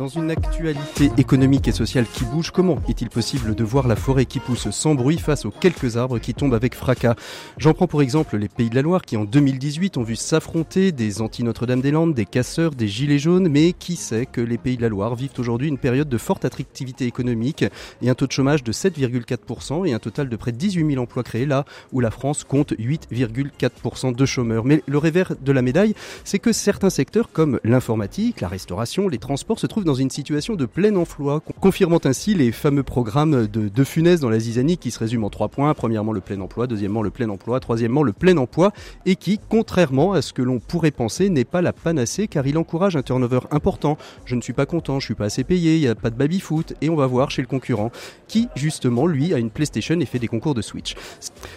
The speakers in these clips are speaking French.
Dans une actualité économique et sociale qui bouge, comment est-il possible de voir la forêt qui pousse sans bruit face aux quelques arbres qui tombent avec fracas J'en prends pour exemple les Pays de la Loire qui en 2018 ont vu s'affronter des anti-Notre-Dame-des-Landes, des casseurs, des gilets jaunes, mais qui sait que les Pays de la Loire vivent aujourd'hui une période de forte attractivité économique et un taux de chômage de 7,4% et un total de près de 18 000 emplois créés là où la France compte 8,4% de chômeurs. Mais le revers de la médaille, c'est que certains secteurs comme l'informatique, la restauration, les transports se trouvent dans une situation de plein emploi, confirmant ainsi les fameux programmes de, de Funès dans la zizanie qui se résument en trois points. Premièrement, le plein emploi, deuxièmement, le plein emploi, troisièmement, le plein emploi, et qui, contrairement à ce que l'on pourrait penser, n'est pas la panacée car il encourage un turnover important. Je ne suis pas content, je suis pas assez payé, il n'y a pas de baby-foot, et on va voir chez le concurrent qui, justement, lui, a une PlayStation et fait des concours de Switch.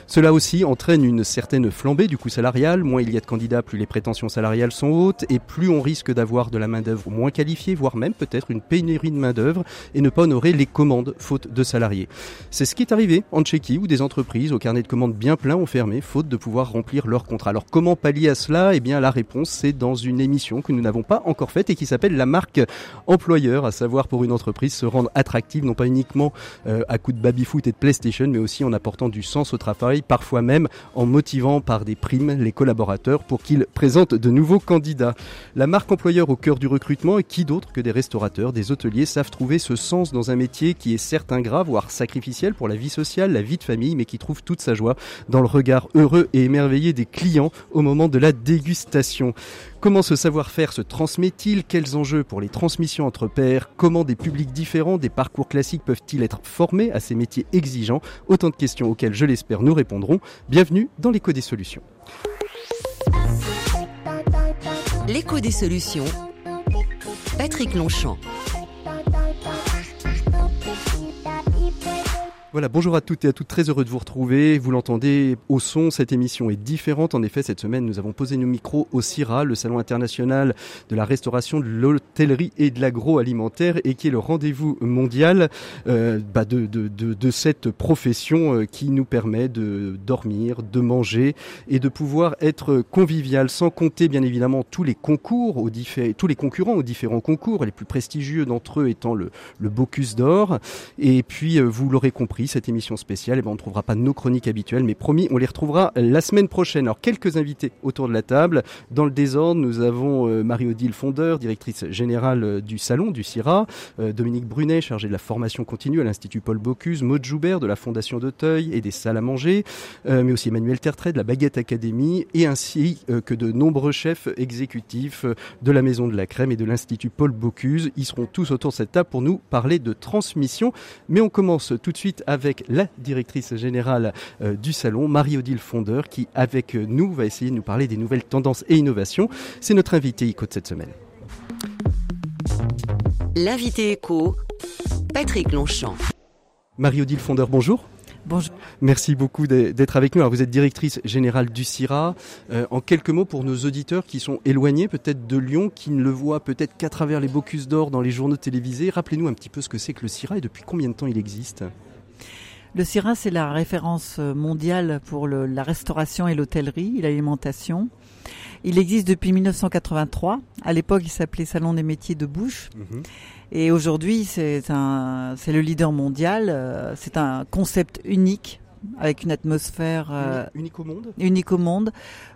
Cela aussi entraîne une certaine flambée du coût salarial. Moins il y a de candidats, plus les prétentions salariales sont hautes, et plus on risque d'avoir de la main main-d'œuvre moins qualifiée, voire même peut-être une pénurie de main-d'œuvre et ne pas honorer les commandes faute de salariés. C'est ce qui est arrivé en Tchéquie où des entreprises au carnet de commandes bien plein ont fermé faute de pouvoir remplir leurs contrats. Alors comment pallier à cela? Eh bien la réponse c'est dans une émission que nous n'avons pas encore faite et qui s'appelle la marque employeur, à savoir pour une entreprise se rendre attractive non pas uniquement euh, à coup de baby-foot et de PlayStation mais aussi en apportant du sens au travail, parfois même en motivant par des primes les collaborateurs pour qu'ils présentent de nouveaux candidats. La marque employeur au cœur du recrutement et qui d'autre que des restaurateurs, des hôteliers savent trouver ce sens dans un métier qui est certes ingrat, voire sacrificiel pour la vie sociale, la vie de famille, mais qui trouve toute sa joie dans le regard heureux et émerveillé des clients au moment de la dégustation. Comment ce savoir-faire se transmet-il? Quels enjeux pour les transmissions entre pairs? Comment des publics différents, des parcours classiques peuvent-ils être formés à ces métiers exigeants? Autant de questions auxquelles, je l'espère, nous répondrons. Bienvenue dans l'écho des solutions. L'écho des solutions. Patrick Longchamp. Voilà, bonjour à toutes et à toutes, très heureux de vous retrouver. Vous l'entendez au son, cette émission est différente. En effet, cette semaine, nous avons posé nos micros au CIRA, le Salon international de la restauration, de l'hôtellerie et de l'agroalimentaire, et qui est le rendez-vous mondial euh, bah de, de, de, de, cette profession euh, qui nous permet de dormir, de manger et de pouvoir être convivial, sans compter bien évidemment tous les concours, tous les concurrents aux différents concours, les plus prestigieux d'entre eux étant le, le Bocuse d'Or. Et puis, euh, vous l'aurez compris, cette émission spéciale, eh ben on ne trouvera pas nos chroniques habituelles, mais promis, on les retrouvera la semaine prochaine. Alors, quelques invités autour de la table. Dans le désordre, nous avons euh, Marie-Odile Fondeur, directrice générale euh, du Salon, du CIRA, euh, Dominique Brunet, chargé de la formation continue à l'Institut Paul Bocuse, Maud Joubert de la Fondation d'Auteuil et des salles à manger, mais aussi Emmanuel Tertrais de la Baguette Académie, et ainsi que de nombreux chefs exécutifs de la Maison de la Crème et de l'Institut Paul Bocuse. Ils seront tous autour de cette table pour nous parler de transmission. Mais on commence tout de suite avec la directrice générale euh, du salon, Marie-Odile Fondeur, qui avec nous va essayer de nous parler des nouvelles tendances et innovations. C'est notre invité ICO de cette semaine. L'invité éco, Patrick Longchamp. Marie-Odile Fondeur, bonjour. Bonjour. Merci beaucoup d'être avec nous. Alors, vous êtes directrice générale du CIRA. Euh, en quelques mots pour nos auditeurs qui sont éloignés peut-être de Lyon, qui ne le voient peut-être qu'à travers les Bocus d'or dans les journaux télévisés, rappelez-nous un petit peu ce que c'est que le CIRA et depuis combien de temps il existe? Le CIRA, c'est la référence mondiale pour le, la restauration et l'hôtellerie, l'alimentation. Il existe depuis 1983. À l'époque, il s'appelait Salon des métiers de bouche. Mmh. Et aujourd'hui, c'est le leader mondial. Euh, c'est un concept unique avec une atmosphère euh, unique au monde? Unique au monde,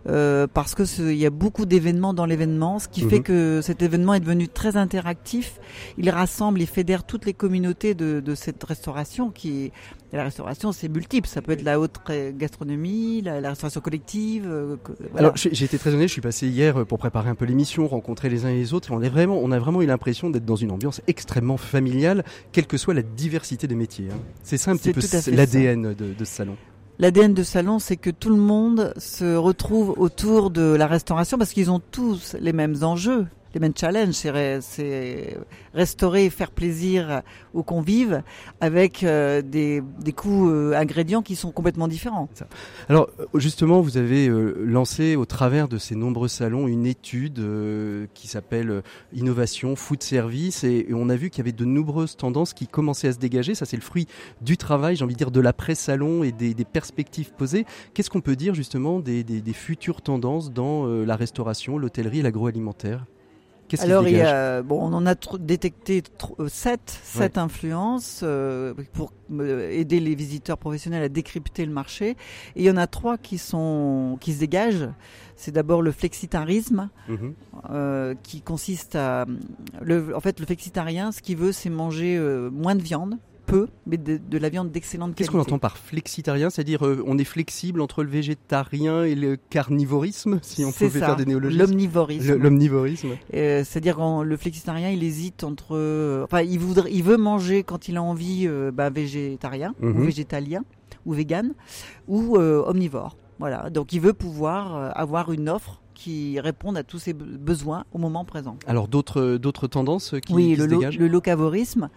euh, parce que il y a beaucoup d'événements dans l'événement, ce qui fait mhm. que cet événement est devenu très interactif. Il rassemble et fédère toutes les communautés de, de cette restauration qui la restauration, c'est multiple. Ça peut être la haute gastronomie, la, restauration collective. Euh, Alors, j'ai été très honnête. Je suis passé hier euh, pour préparer un peu l'émission, rencontrer les uns et les autres, et on est vraiment, on a vraiment eu l'impression d'être dans une ambiance extrêmement familiale, quelle que soit la diversité des métiers. Hein. C'est ça un petit peu l'ADN de, de ce salon. L'ADN de salon, c'est que tout le monde se retrouve autour de la restauration parce qu'ils ont tous les mêmes enjeux. Les main challenge, c'est restaurer faire plaisir aux convives avec euh, des, des coûts euh, ingrédients qui sont complètement différents. Alors justement, vous avez lancé au travers de ces nombreux salons une étude qui s'appelle Innovation Food Service et, on a vu qu'il y avait de nombreuses tendances qui commençaient à se dégager. Ça, c'est le fruit du travail, j'ai envie de dire, de l'après-salon et des, des perspectives posées. Qu'est-ce qu'on peut dire justement des, des, des futures tendances dans la restauration, l'hôtellerie et l'agroalimentaire? Alors, il y a, bon, on en a détecté euh, sept, sept influences euh, pour aider les visiteurs professionnels à décrypter le marché. Et il y en a trois qui sont qui se dégagent. C'est d'abord le flexitarisme, mhm. euh, qui consiste à, le, en fait, le flexitarien, ce qu'il veut, c'est manger moins de viande, peu, mais de, la viande d'excellente qualité. Qu'est-ce qu'on entend par flexitarien? C'est-à-dire euh, on est flexible entre le végétarien et le carnivorisme, si on pouvait faire des néologismes? L'omnivorisme. L'omnivorisme. Euh, c'est-à-dire le flexitarien, il hésite entre... Euh, enfin, il, voudrait, il veut manger quand il a envie bah, végétarien ou mhm. végétalien ou vegan ou omnivore. Voilà, donc il veut pouvoir avoir une offre qui réponde à tous ses besoins au moment présent. Alors d'autres d'autres tendances qui, oui, se dégagent? Oui, le locavorisme.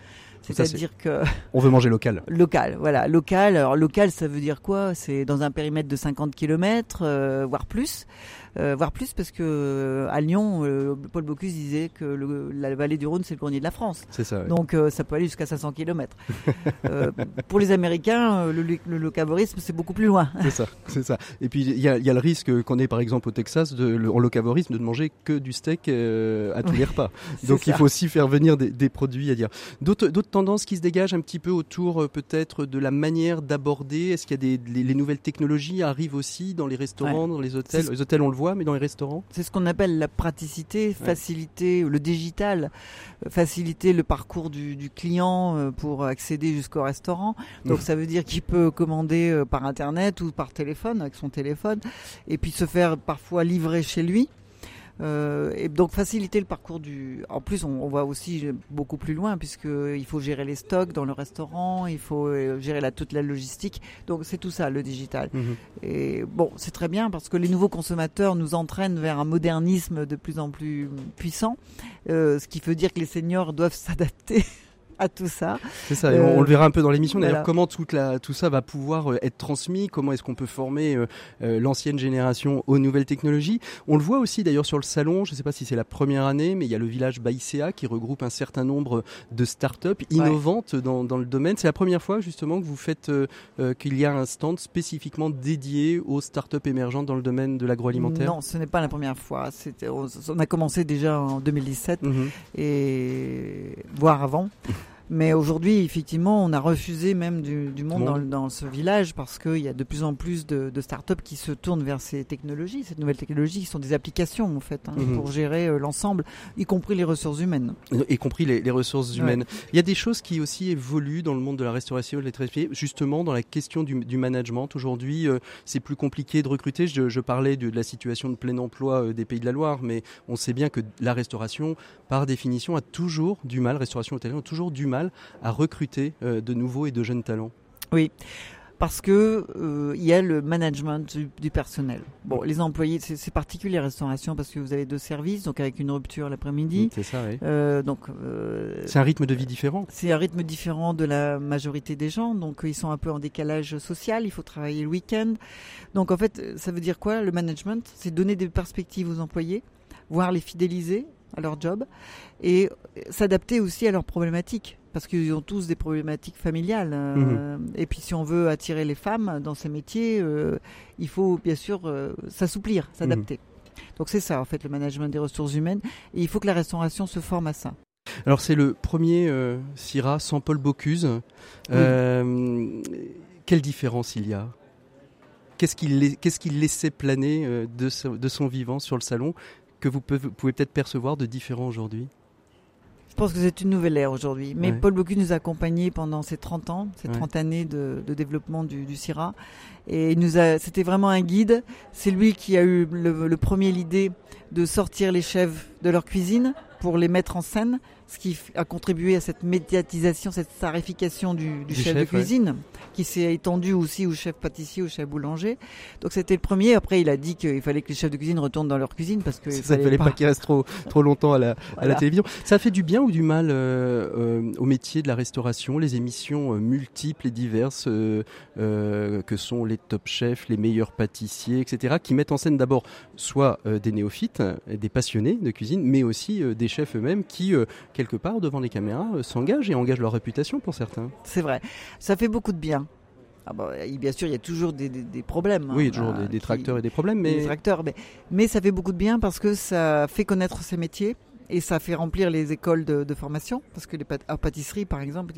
C'est-à-dire que on veut manger local. Local, voilà, local. Alors local, ça veut dire quoi? C'est dans un périmètre de 50 km, euh, voire plus. Euh, voire plus parce que euh, à Lyon, euh, Paul Bocuse disait que le, la vallée du Rhône c'est le grenier de la France. C'est ça. Donc ça peut aller jusqu'à 500 km. pour les Américains, le, le locavorisme c'est beaucoup plus loin. C'est ça, c'est ça. Et puis il y a, y a, le risque qu'on ait par exemple au Texas de, le, en locavorisme de ne manger que du steak à tous les repas. Donc il faut aussi faire venir des, des produits à dire. D'autres tendances qui se dégagent un petit peu autour peut-être de la manière d'aborder? Est-ce qu'il y a des les, nouvelles technologies arrivent aussi dans les restaurants, dans les hôtels? Les hôtels on le mais dans les restaurants C'est ce qu'on appelle la praticité, faciliter le digital, euh, faciliter le parcours du, client euh, pour accéder jusqu'au restaurant. Donc ça veut dire qu'il peut commander euh, par internet ou par téléphone avec son téléphone et puis se faire parfois livrer chez lui. Euh, et donc faciliter le parcours du. En plus, on, on va aussi beaucoup plus loin puisqu'il faut gérer les stocks dans le restaurant, il faut euh, gérer la, toute la logistique. Donc c'est tout ça le digital. Mhm. Et bon, c'est très bien parce que les nouveaux consommateurs nous entraînent vers un modernisme de plus en plus puissant, euh, ce qui veut dire que les seniors doivent s'adapter à tout ça. C'est ça, on, le euh, verra un peu dans l'émission. D'ailleurs, comment toute la, tout ça va pouvoir euh, être transmis? Comment est-ce qu'on peut former euh, l'ancienne génération aux nouvelles technologies? On le voit aussi d'ailleurs sur le salon. Je ne sais pas si c'est la première année, mais il y a le village Baïséa qui regroupe un certain nombre de start-up innovantes dans, dans, le domaine. C'est la première fois justement que vous faites qu'il y a un stand spécifiquement dédié aux start-up émergentes dans le domaine de l'agroalimentaire? Non, ce n'est pas la première fois. On a commencé déjà en 2017 mhm. et voire avant. Mais aujourd'hui, effectivement, on a refusé même du, monde dans, ce village parce qu'il y a de plus en plus de, de start-up qui se tournent vers ces technologies, ces nouvelles technologies qui sont des applications en fait hein, mhm. pour gérer euh, l'ensemble, y compris les ressources humaines. Y compris les, ressources humaines. Il y a des choses qui aussi évoluent dans le monde de la restauration et de l'électricité, justement dans la question du, management. Aujourd'hui, euh, c'est plus compliqué de recruter. Je, parlais de, la situation de plein emploi euh, des Pays de la Loire, mais on sait bien que la restauration, par définition, a toujours du mal, restauration hôtelière, a toujours du mal à recruter euh, de nouveaux et de jeunes talents Oui parce que euh, il y a le management du, personnel. Bon, les employés, c'est particulier restauration parce que vous avez deux services, donc avec une rupture l'après-midi. C'est ça, oui. Euh, donc c'est un rythme de vie différent. C'est un rythme différent de la majorité des gens, donc ils sont un peu en décalage social. Il faut travailler le week-end. Donc en fait, ça veut dire quoi Le management, c'est donner des perspectives aux employés, voire les fidéliser à leur job et s'adapter aussi à leurs problématiques parce qu'ils ont tous des problématiques familiales. Euh, mhm. Et puis si on veut attirer les femmes dans ces métiers, euh, il faut bien sûr euh, s'assouplir, s'adapter. Mhm. Donc c'est ça en fait le management des ressources humaines. Et il faut que la restauration se forme à ça. Alors c'est le premier CIRA sans Paul Bocuse. quelle différence il y a? Qu'est-ce qu'il laissait planer de, de, son vivant sur le salon? Que vous pouvez peut-être percevoir de différent aujourd'hui je pense que c'est une nouvelle ère aujourd'hui. Mais Paul Bocuse nous a accompagnés pendant ces 30 ans, ces 30 années de, développement du, du CIRA. Et nous a, c'était vraiment un guide. C'est lui qui a eu le, premier l'idée de sortir les chefs de leur cuisine pour les mettre en scène. Ce qui a contribué à cette médiatisation, cette starification du, du, Du chef, chef, de cuisine, qui s'est étendu aussi au chef pâtissier, au chef boulanger. Donc c'était le premier. Après, il a dit qu'il fallait que les chefs de cuisine retournent dans leur cuisine parce que Ça ne fallait pas, qu'il reste trop, trop longtemps à la, à la télévision. Ça fait du bien ou du mal euh, euh, au métier de la restauration, les émissions euh, multiples et diverses que sont les top chefs, les meilleurs pâtissiers, etc., qui mettent en scène d'abord soit des néophytes, des passionnés de cuisine, mais aussi des chefs eux-mêmes qui, quelque part, devant les caméras, euh, s'engagent et engagent leur réputation pour certains. C'est vrai. Ça fait beaucoup de bien. Ah bah, bien sûr, il y a toujours des, des- des problèmes. oui, il y hein, a toujours des qui- détracteurs et des problèmes, des mais détracteurs, mais, mais ça fait beaucoup de bien parce que ça fait connaître ces métiers et ça fait remplir les écoles de, de formation parce que les pâtisserie, par exemple,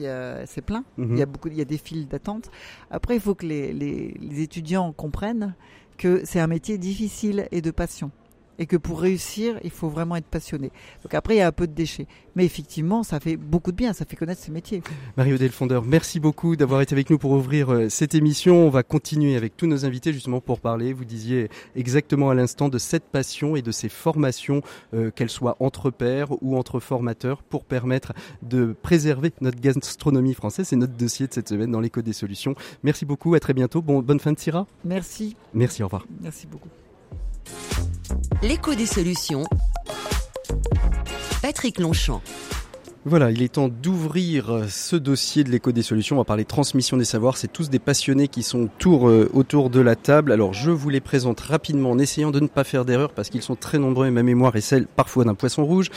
c'est plein. Mhm. Il y a beaucoup, il y a des files d'attente. Après, il faut que les, les, les étudiants comprennent que c'est un métier difficile et de passion. Et que pour réussir, il faut vraiment être passionné. Donc après, il y a un peu de déchets. Mais effectivement, ça fait beaucoup de bien, ça fait connaître ces métiers. Mario Delfondeur, merci beaucoup d'avoir été avec nous pour ouvrir euh, cette émission. On va continuer avec tous nos invités justement pour parler, vous disiez exactement à l'instant, de cette passion et de ces formations, euh, qu'elles soient entre pairs ou entre formateurs, pour permettre de préserver notre gastronomie française. C'est notre dossier de cette semaine dans l'écho des solutions. Merci beaucoup, à très bientôt. Bon, bonne fin de Syrah. Merci, Merci, au revoir. merci beaucoup. L'écho des solutions. Patrick Longchamp. Voilà, il est temps d'ouvrir ce dossier de l'écho des solutions. On va parler transmission des savoirs. C'est tous des passionnés qui sont autour, euh, de la table. Alors, je vous les présente rapidement en essayant de ne pas faire d'erreur parce qu'ils sont très nombreux et ma mémoire est celle parfois d'un poisson rouge.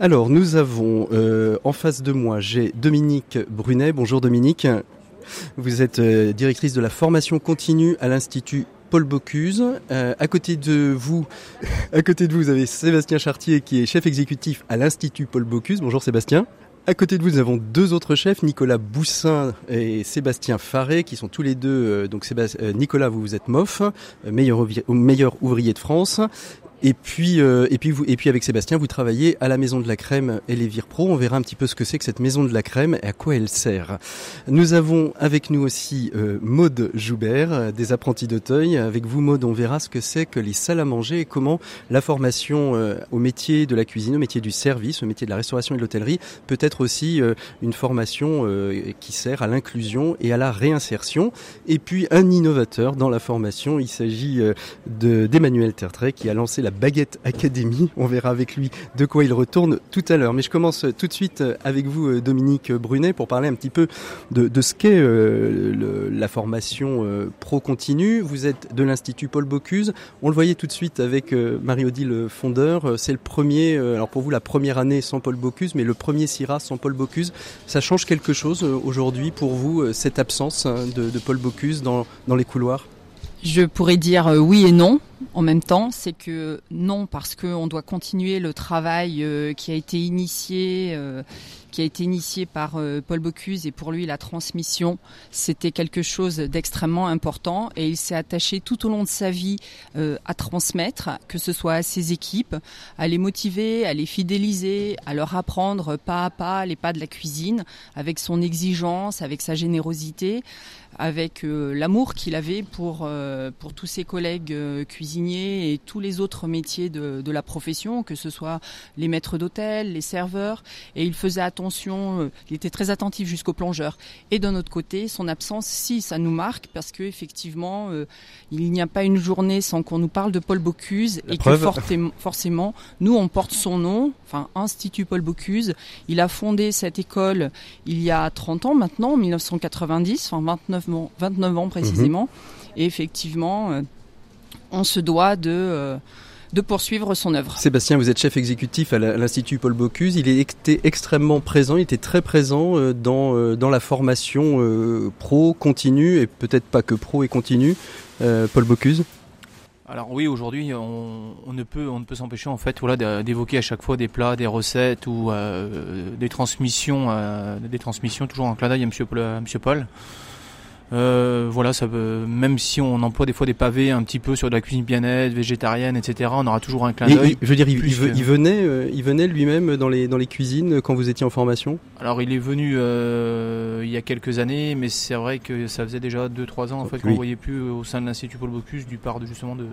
Alors, nous avons euh, en face de moi, j'ai Dominique Brunet. Bonjour Dominique. Vous êtes euh, directrice de la formation continue à l'Institut Paul Bocuse. Euh, à côté de vous, à vous, avez Sébastien Chartier qui est chef exécutif à l'Institut Paul Bocuse. Bonjour Sébastien. À côté de vous, nous avons deux autres chefs, Nicolas Boussin et Sébastien Faré, qui sont tous les deux. euh, donc euh, Nicolas, vous vous êtes MOF, meilleur ouvrier de France. Et puis, euh, et puis vous, et puis avec Sébastien, vous travaillez à la Maison de la Crème et les Vire Pro. On verra un petit peu ce que c'est que cette Maison de la Crème et à quoi elle sert. Nous avons avec nous aussi euh, Maude Joubert, des apprentis d'Auteuil. Avec vous, Maude, on verra ce que c'est que les salles à manger et comment la formation euh, au métier de la cuisine, au métier du service, au métier de la restauration et de l'hôtellerie peut être aussi euh, une formation euh, qui sert à l'inclusion et à la réinsertion. Et puis un innovateur dans la formation, il s'agit euh, de d'Emmanuel Tertrais qui a lancé la Baguette Academy. On verra avec lui de quoi il retourne tout à l'heure. Mais je commence tout de suite avec vous, euh, Dominique Brunet, pour parler un petit peu de, ce qu'est euh, la formation euh, pro continue. Vous êtes de l'Institut Paul Bocuse. On le voyait tout de suite avec Marie-Odile Fondeur. C'est le premier, alors pour vous, la première année sans Paul Bocuse, mais le premier CIRA sans Paul Bocuse. Ça change quelque chose aujourd'hui pour vous, cette absence hein, de, Paul Bocuse dans les couloirs? Je pourrais dire euh, oui et non en même temps. C'est que non parce qu'on doit continuer le travail euh, qui a été initié, euh, qui a été initié par euh, Paul Bocuse et pour lui la transmission, c'était quelque chose d'extrêmement important et il s'est attaché tout au long de sa vie euh, à transmettre, que ce soit à ses équipes, à les motiver, à les fidéliser, à leur apprendre pas à pas les pas de la cuisine, avec son exigence, avec sa générosité avec euh, l'amour qu'il avait pour, pour tous ses collègues cuisiniers et tous les autres métiers de, de la profession, que ce soit les maîtres d'hôtel, les serveurs. Et il faisait attention, euh, il était très attentif jusqu'aux plongeurs. Et d'un autre côté, son absence, si, ça nous marque parce que effectivement, euh, il n'y a pas une journée sans qu'on nous parle de Paul Bocuse La et preuve. que fortem- forcément, nous, on porte son nom, enfin, Institut Paul Bocuse. Il a fondé cette école il y a 30 ans maintenant, en 1990, enfin 29 ans, 29 ans précisément. Et effectivement, euh, on se doit de, euh, de poursuivre son œuvre. Sébastien, vous êtes chef exécutif à l'Institut Paul Bocuse. Il était extrêmement présent, il était très présent euh, dans, euh, dans la formation euh, pro, continue, et peut-être pas que pro et continue. Paul Bocuse Alors oui, aujourd'hui, on, on ne peut, on ne peut s'empêcher en fait, voilà, de- d'évoquer à chaque fois des plats, des recettes ou euh, des transmissions, euh, des transmissions toujours en clin d'œil à Monsieur Paul. à Monsieur Paul. Euh, voilà, ça veut, même si on emploie des fois des pavés un petit peu sur de la cuisine bien-être, végétarienne, etc., on aura toujours un clin d'œil. il- Je veux dire, il, plus il ve- que- il venait, euh, il venait lui-même dans les, dans les cuisines quand vous étiez en formation? Alors il est venu euh, il y a quelques années, mais c'est vrai que ça faisait déjà 2-3 ans en fait qu'on ne voyait plus au sein de l'Institut Paul Bocuse du part de, justement de,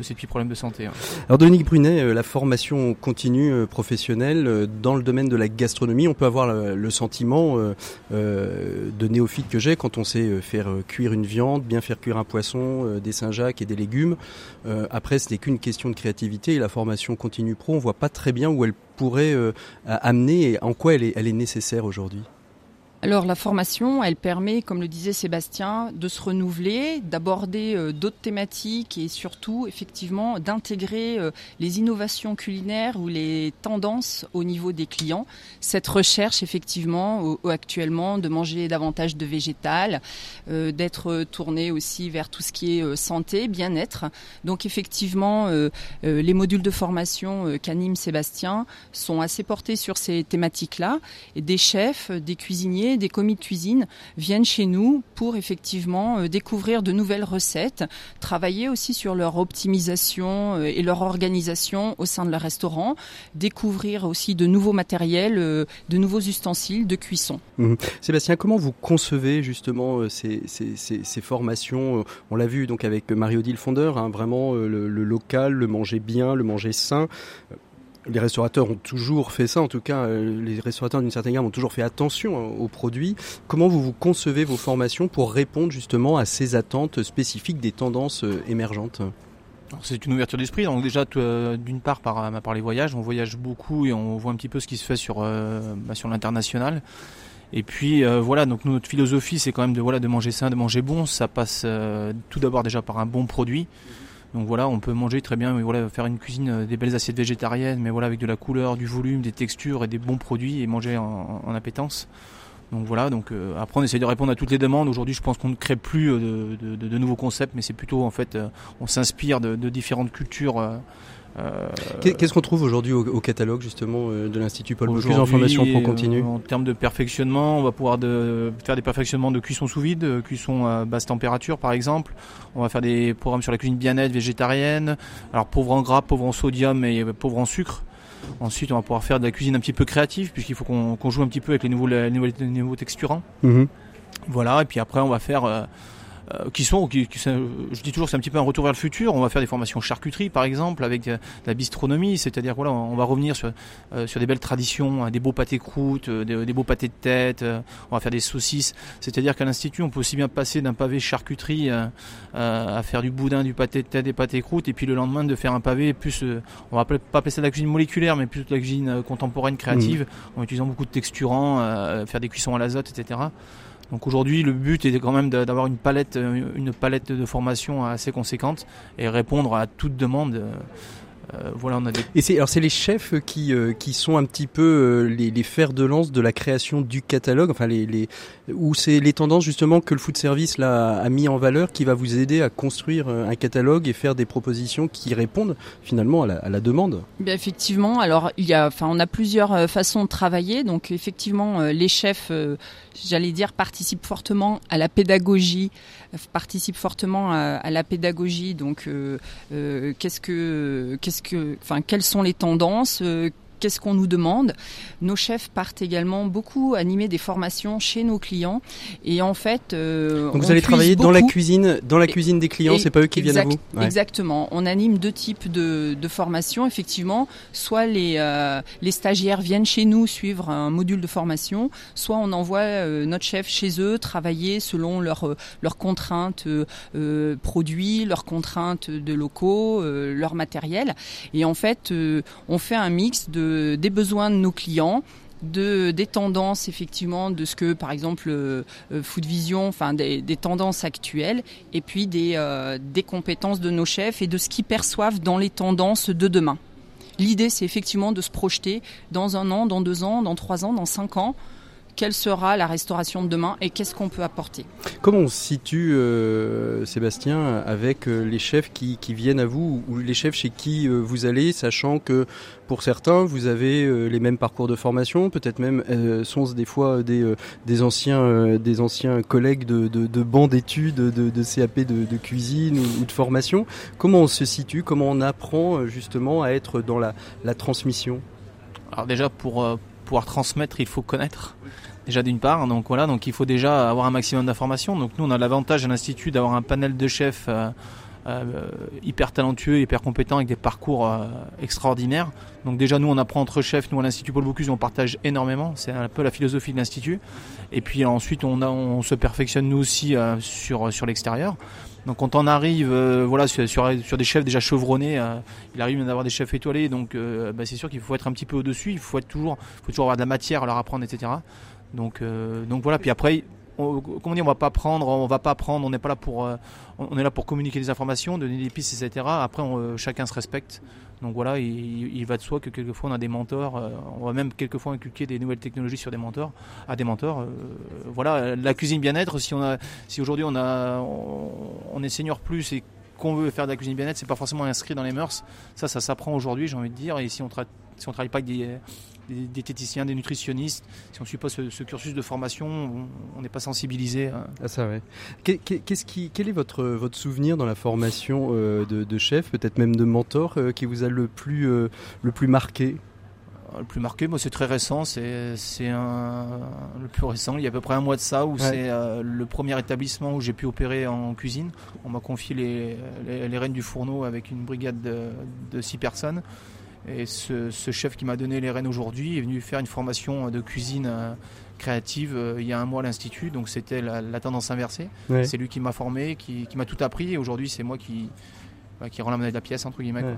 ces petits problèmes de santé. Hein. Alors Dominique Brunet, la formation continue professionnelle dans le domaine de la gastronomie, on peut avoir le, sentiment de néophyte que j'ai quand on sait faire cuire une viande, bien faire cuire un poisson, des Saint-Jacques et des légumes. après, ce n'est qu'une question de créativité et la formation continue pro, on voit pas très bien où elle pourrait euh, amener et en quoi elle est nécessaire aujourd'hui alors la formation, elle permet, comme le disait Sébastien, de se renouveler, d'aborder euh, d'autres thématiques et surtout, effectivement, d'intégrer euh, les innovations culinaires ou les tendances au niveau des clients. Cette recherche, effectivement, actuellement, de manger davantage de végétal, euh, d'être tourné aussi vers tout ce qui est santé, bien-être. Donc effectivement, les modules de formation qu'anime Sébastien sont assez portés sur ces thématiques-là. Des chefs, des cuisiniers, des commis de cuisine viennent chez nous pour effectivement euh, découvrir de nouvelles recettes, travailler aussi sur leur optimisation euh, et leur organisation au sein de leur restaurant, découvrir aussi de nouveaux matériels, euh, de nouveaux ustensiles de cuisson. Mmh. Sébastien, comment vous concevez justement ces, formations On l'a vu donc avec Mario Dil, hein, vraiment le local, le manger bien, le manger sain les restaurateurs ont toujours fait ça, en tout cas, euh, les restaurateurs d'une certaine gamme ont toujours fait attention hein, aux produits. Comment vous vous concevez vos formations pour répondre justement à ces attentes spécifiques des tendances euh, émergentes? C'est une ouverture d'esprit. Donc déjà, euh, d'une part par, par les voyages, on voyage beaucoup et on voit un petit peu ce qui se fait sur, bah, sur l'international. Et puis voilà, donc notre philosophie, c'est quand même de voilà de manger sain, de manger bon. Ça passe tout d'abord déjà par un bon produit. Donc voilà, on peut manger très bien, mais voilà, faire une cuisine, euh, des belles assiettes végétariennes, mais voilà, avec de la couleur, du volume, des textures et des bons produits et manger en, en appétence. Donc voilà, donc euh, après on essaie de répondre à toutes les demandes. Aujourd'hui, je pense qu'on ne crée plus euh, de, nouveaux concepts, mais c'est plutôt en fait, on s'inspire de, différentes cultures euh, qu'est-ce qu'on trouve aujourd'hui au, catalogue justement euh, de l'Institut Paul Bocuse en formation pro continue En termes de perfectionnement, on va pouvoir de, faire des perfectionnements de cuisson sous vide, cuisson à basse température par exemple. On va faire des programmes sur la cuisine bien-être végétarienne. Alors pauvre en gras, pauvre en sodium et pauvre en sucre. Ensuite, on va pouvoir faire de la cuisine un petit peu créative puisqu'il faut qu'on joue un petit peu avec les nouveaux, les nouveaux, texturants. Mhm. Voilà, et puis après on va faire... Euh, euh, qui sont, qui, je dis toujours, c'est un petit peu un retour vers le futur. On va faire des formations charcuterie, par exemple, avec de la bistronomie, c'est-à-dire voilà, on va revenir sur, euh, sur des belles traditions, hein, des beaux pâtés croûtes, euh, des, beaux pâtés de tête. on va faire des saucisses. C'est-à-dire qu'à l'institut, on peut aussi bien passer d'un pavé charcuterie à faire du boudin, du pâté de tête, des pâtés croûtes, et puis le lendemain de faire un pavé plus, on va pas appeler ça de la cuisine moléculaire, mais plus de la cuisine contemporaine créative, mmh. en utilisant beaucoup de texturants, faire des cuissons à l'azote, etc. Donc aujourd'hui, le but est quand même d'avoir une palette, euh, une palette de formation assez conséquente et répondre à toute demande. Euh, euh, voilà, on a des... Et c'est alors c'est les chefs qui qui sont un petit peu les, les, fers de lance de la création du catalogue, enfin les, les ou c'est les tendances justement que le food service là a mis en valeur qui va vous aider à construire un catalogue et faire des propositions qui répondent finalement à la, à la demande? Bien effectivement, alors il y a, enfin on a plusieurs façons de travailler, donc effectivement les chefs j'allais dire, participe fortement à la pédagogie, participe fortement à, la pédagogie. Donc, euh, euh, qu'est-ce que, qu'est-ce que, enfin, quelles sont les tendances euh, qu'est-ce qu'on nous demande. Nos chefs partent également beaucoup animer des formations chez nos clients et en fait, euh, donc vous allez travailler dans la cuisine, dans la cuisine des clients, c'est pas eux qui viennent à vous. Exactement. On anime deux types de, de formations effectivement. Soit les euh, les stagiaires viennent chez nous suivre un module de formation, soit on envoie euh, notre chef chez eux travailler selon leurs leurs contraintes produits, leurs contraintes de locaux, leur matériel. Et en fait, on fait un mix de des besoins de nos clients de des tendances effectivement de ce que par exemple euh, euh, Food Vision, enfin des, tendances actuelles, et puis des, euh, des compétences de nos chefs et de ce qu'ils perçoivent dans les tendances de demain. L'idée, c'est effectivement de se projeter dans un an, dans deux ans, dans trois ans, dans cinq ans, quelle sera la restauration de demain et qu'est-ce qu'on peut apporter. Comment on se situe, euh, Sébastien, avec euh, les chefs qui, viennent à vous ou les chefs chez qui euh, vous allez, sachant que pour certains, vous avez les mêmes parcours de formation, peut-être même sont des fois des, des, anciens, des anciens collègues de, de, bancs d'études, de, de, CAP de, cuisine ou, de formation. Comment on se situe Comment on apprend justement à être dans la, la transmission? Alors déjà, pour pouvoir transmettre, il faut connaître. Déjà d'une part, donc voilà, donc il faut déjà avoir un maximum d'informations. Donc nous, on a l'avantage à l'institut d'avoir un panel de chefs euh, euh, hyper talentueux, hyper compétents, avec des parcours euh, extraordinaires. Donc déjà, nous, on apprend entre chefs. Nous, à l'Institut Paul Bocuse, on partage énormément. C'est un peu la philosophie de l'Institut. Et puis ensuite, on, a, on se perfectionne nous aussi sur, sur l'extérieur. Donc quand on arrive voilà, sur, sur, des chefs déjà chevronnés, il arrive d'avoir des chefs étoilés, donc euh, bah, c'est sûr qu'il faut être un petit peu au-dessus, il faut, être toujours, faut toujours avoir de la matière à leur apprendre, etc. Donc, donc voilà, puis après, on, comment dire, on va pas prendre, on va pas prendre, on n'est pas là pour, on est là pour communiquer des informations, donner des pistes, etc. Après, on, chacun se respecte. Donc voilà, il, il, va de soi que quelquefois on a des mentors, euh, on va même quelquefois inculquer des nouvelles technologies sur des mentors, à des mentors. Euh, voilà, la cuisine bien-être, si on a, si aujourd'hui on a, on, on, est senior plus et qu'on veut faire de la cuisine bien-être, c'est pas forcément inscrit dans les mœurs. Ça, ça s'apprend aujourd'hui, j'ai envie de dire. Et si on, tra si on travaille pas avec des, des, des, téticiens, des nutritionnistes, si on ne suit pas ce, ce, cursus de formation, on n'est pas sensibilisé. À... Ah ça, ouais. Qu'est-ce qui, quel est votre, votre souvenir dans la formation euh, de, de, chef, peut-être même de mentor, euh, qui vous a le plus, euh, le plus marqué? Le plus marqué, moi, c'est très récent. C'est le plus récent. Il y a à peu près un mois de ça, où ouais. c'est euh, le premier établissement où j'ai pu opérer en cuisine. On m'a confié les, les, les, rênes du fourneau avec une brigade de, de six personnes. Et ce, ce chef qui m'a donné les rênes aujourd'hui est venu faire une formation de cuisine euh, créative euh, il y a un mois à l'institut. Donc c'était la, la, tendance inversée. Ouais. C'est lui qui m'a formé, qui, qui m'a tout appris. Et aujourd'hui, c'est moi qui qui rend la monnaie de la pièce entre guillemets. Ouais.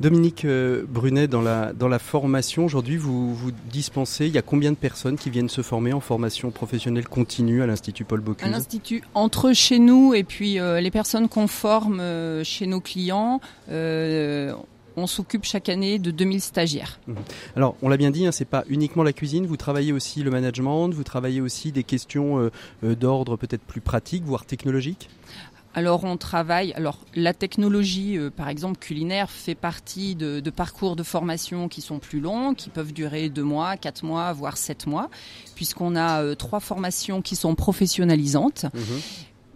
Dominique euh, Brunet, dans la, dans la formation, aujourd'hui, vous, vous dispensez, il y a combien de personnes qui viennent se former en formation professionnelle continue à l'Institut Paul Bocuse? À l'Institut, entre chez nous et puis euh, les personnes qu'on forme euh, chez nos clients, euh, on s'occupe chaque année de 2000 stagiaires. Mmh. Alors, on l'a bien dit, hein, c'est pas uniquement la cuisine, vous travaillez aussi le management, vous travaillez aussi des questions euh, d'ordre peut-être plus pratique, voire technologique? Alors on travaille. Alors la technologie, euh, par exemple culinaire, fait partie de, de, parcours de formation qui sont plus longs, qui peuvent durer deux mois, quatre mois, voire sept mois, puisqu'on a euh, trois formations qui sont professionnalisantes. Mmh.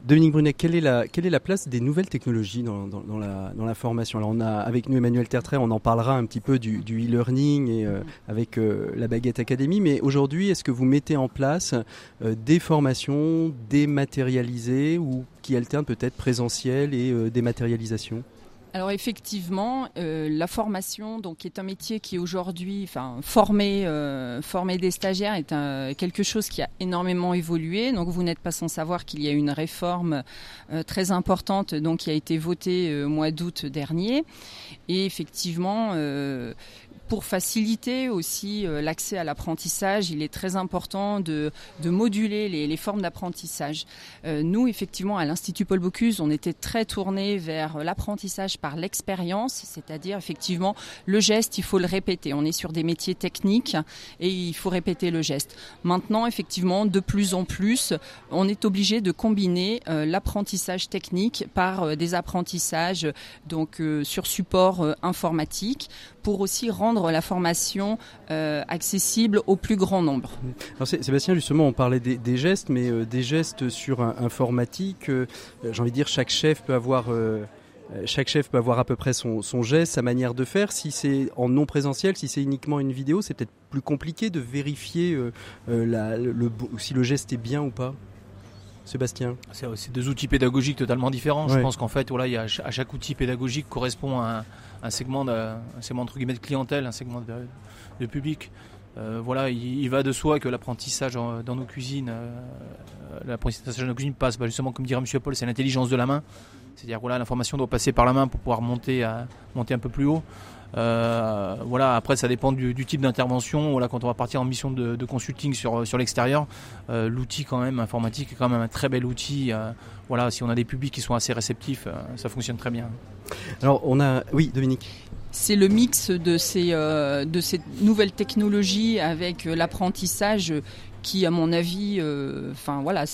Dominique Brunet, quelle est la, quelle est la place des nouvelles technologies dans, dans, dans, la, dans la formation? Alors on a avec nous Emmanuel Tertrais, on en parlera un petit peu du, du e-learning et euh, avec euh, la Baguette Académie, mais aujourd'hui, est-ce que vous mettez en place euh, des formations dématérialisées ou qui alternent peut-être présentiel et euh, dématérialisation? Alors effectivement, euh, la formation, donc, est un métier qui aujourd'hui, enfin, former, euh, former des stagiaires est un, quelque chose qui a énormément évolué. Donc, vous n'êtes pas sans savoir qu'il y a une réforme euh, très importante, donc, qui a été votée au mois d'août dernier. Et effectivement, pour faciliter aussi euh, l'accès à l'apprentissage, il est très important de, de moduler les, les formes d'apprentissage. Euh, nous, effectivement, à l'Institut Paul Bocuse, on était très tourné vers l'apprentissage par l'expérience, c'est-à-dire effectivement le geste, il faut le répéter. On est sur des métiers techniques et il faut répéter le geste. Maintenant, effectivement, de plus en plus, on est obligé de combiner euh, l'apprentissage technique par des apprentissages donc sur support informatique pour aussi rendre la formation euh, accessible au plus grand nombre. Sébastien, justement, on parlait des, gestes, mais euh, des gestes sur informatique, euh, j'ai envie de dire, chaque chef peut avoir... Chaque chef peut avoir à peu près son, geste, sa manière de faire. Si c'est en non présentiel, si c'est uniquement une vidéo, c'est peut-être plus compliqué de vérifier si le geste est bien ou pas. Sébastien C'est deux outils pédagogiques totalement différents. Ouais. Je pense qu'en fait, voilà, y a, à chaque outil pédagogique correspond à un, un segment, de, un segment entre guillemets de clientèle, un segment de, de public. Euh, voilà, il, il, va de soi que l'apprentissage dans nos cuisines, euh, l'apprentissage dans nos cuisines passe, bah, justement, comme dirait M. Paul, c'est l'intelligence de la main. C'est-à-dire voilà, l'information doit passer par la main pour pouvoir monter, à, monter un peu plus haut. Euh, voilà, après ça dépend du, du type d'intervention. Voilà, quand on va partir en mission de, de consulting sur, sur l'extérieur, euh, l'outil quand même informatique est quand même un très bel outil. Euh, voilà, si on a des publics qui sont assez réceptifs, euh, ça fonctionne très bien. Alors on a, oui, Dominique. C'est le mix de ces, euh, de ces nouvelles technologies avec l'apprentissage qui, à mon avis, enfin voilà,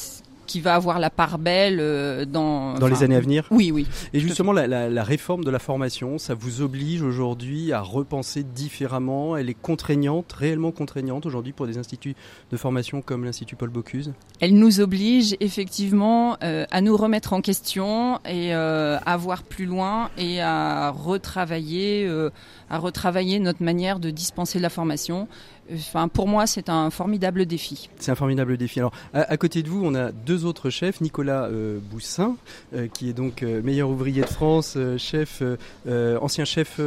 qui va avoir la part belle euh, dans dans les années à venir. Oui, oui. Et justement, la, la, la, réforme de la formation, ça vous oblige aujourd'hui à repenser différemment? Elle est contraignante, réellement contraignante aujourd'hui pour des instituts de formation comme l'Institut Paul Bocuse? Elle nous oblige effectivement euh, à nous remettre en question et euh, à voir plus loin et à retravailler, euh, à retravailler notre manière de dispenser la formation Enfin, pour moi, c'est un formidable défi. C'est un formidable défi. Alors, à, côté de vous, on a deux autres chefs. Nicolas euh, Boussin, euh, qui est donc euh, meilleur ouvrier de France, chef, ancien chef,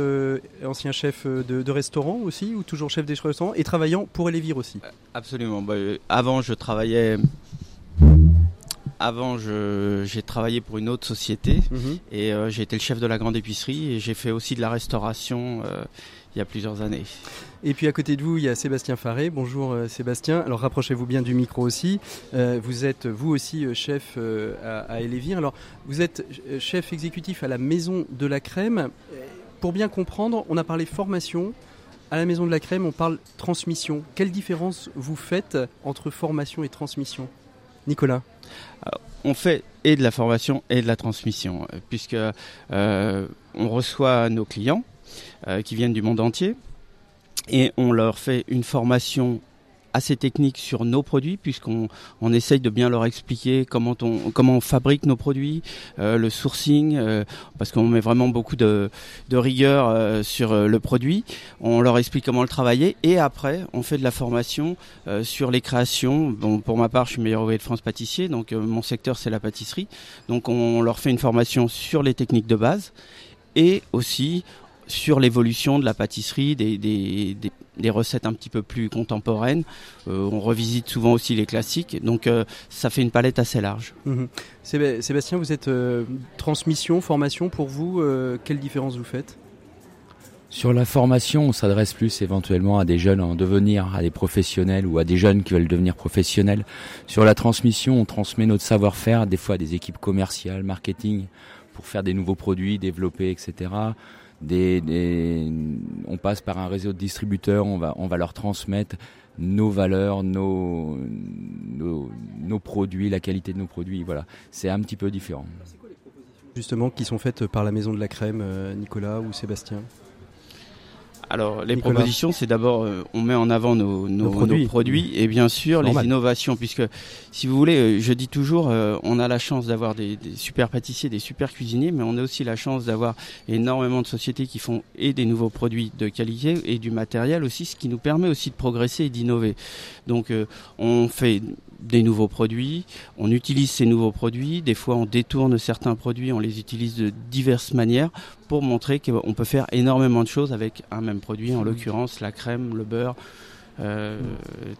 ancien chef de, restaurant aussi, ou toujours chef des restaurants, et travaillant pour Elévir aussi. Absolument. Bah, avant, je travaillais. Avant, j'ai travaillé pour une autre société mhm. et j'ai été le chef de la grande épicerie et j'ai fait aussi de la restauration il y a plusieurs années. Et puis à côté de vous, il y a Sébastien Faré. Bonjour euh, Sébastien. Alors rapprochez-vous bien du micro aussi. Euh, vous êtes vous aussi euh, chef à, à Elévir. Alors vous êtes chef exécutif à la Maison de la Crème. Pour bien comprendre, on a parlé formation. À la Maison de la Crème, on parle transmission. Quelle différence vous faites entre formation et transmission? Nicolas on fait et de la formation et de la transmission, puisque on reçoit nos clients qui viennent du monde entier. Et on leur fait une formation assez technique sur nos produits puisqu'on on essaye de bien leur expliquer comment on comment on fabrique nos produits, euh, le sourcing euh, parce qu'on met vraiment beaucoup de, de rigueur sur le produit. On leur explique comment le travailler et après on fait de la formation sur les créations. Bon pour ma part je suis meilleur ouvrier de France pâtissier donc mon secteur c'est la pâtisserie donc on leur fait une formation sur les techniques de base et aussi sur l'évolution de la pâtisserie, des, des, des, recettes un petit peu plus contemporaines. Euh, on revisite souvent aussi les classiques, donc euh, ça fait une palette assez large. Mhm. Sébastien, vous êtes euh, transmission, formation pour vous, quelle différence vous faites? Sur la formation, on s'adresse plus éventuellement à des jeunes en devenir, à des professionnels ou à des jeunes qui veulent devenir professionnels. Sur la transmission, on transmet notre savoir-faire, des fois à des équipes commerciales, marketing, pour faire des nouveaux produits, développer, etc on passe par un réseau de distributeurs, on va, leur transmettre nos valeurs, nos, nos, produits, la qualité de nos produits. Voilà, c'est un petit peu différent. Justement, qui sont faites par la Maison de la Crème, euh, Nicolas ou Sébastien? Alors, les propositions, c'est d'abord, euh, on met en avant nos, nos, produits. et bien sûr les innovations, puisque si vous voulez, euh, je dis toujours, euh, on a la chance d'avoir des, des, super pâtissiers, des super cuisiniers, mais on a aussi la chance d'avoir énormément de sociétés qui font et des nouveaux produits de qualité et du matériel aussi, ce qui nous permet aussi de progresser et d'innover. Donc, on fait des nouveaux produits, on utilise ces nouveaux produits, des fois on détourne certains produits, on les utilise de diverses manières pour montrer qu'on peut faire énormément de choses avec un même produit, en mmh. l'occurrence la crème, le beurre, euh,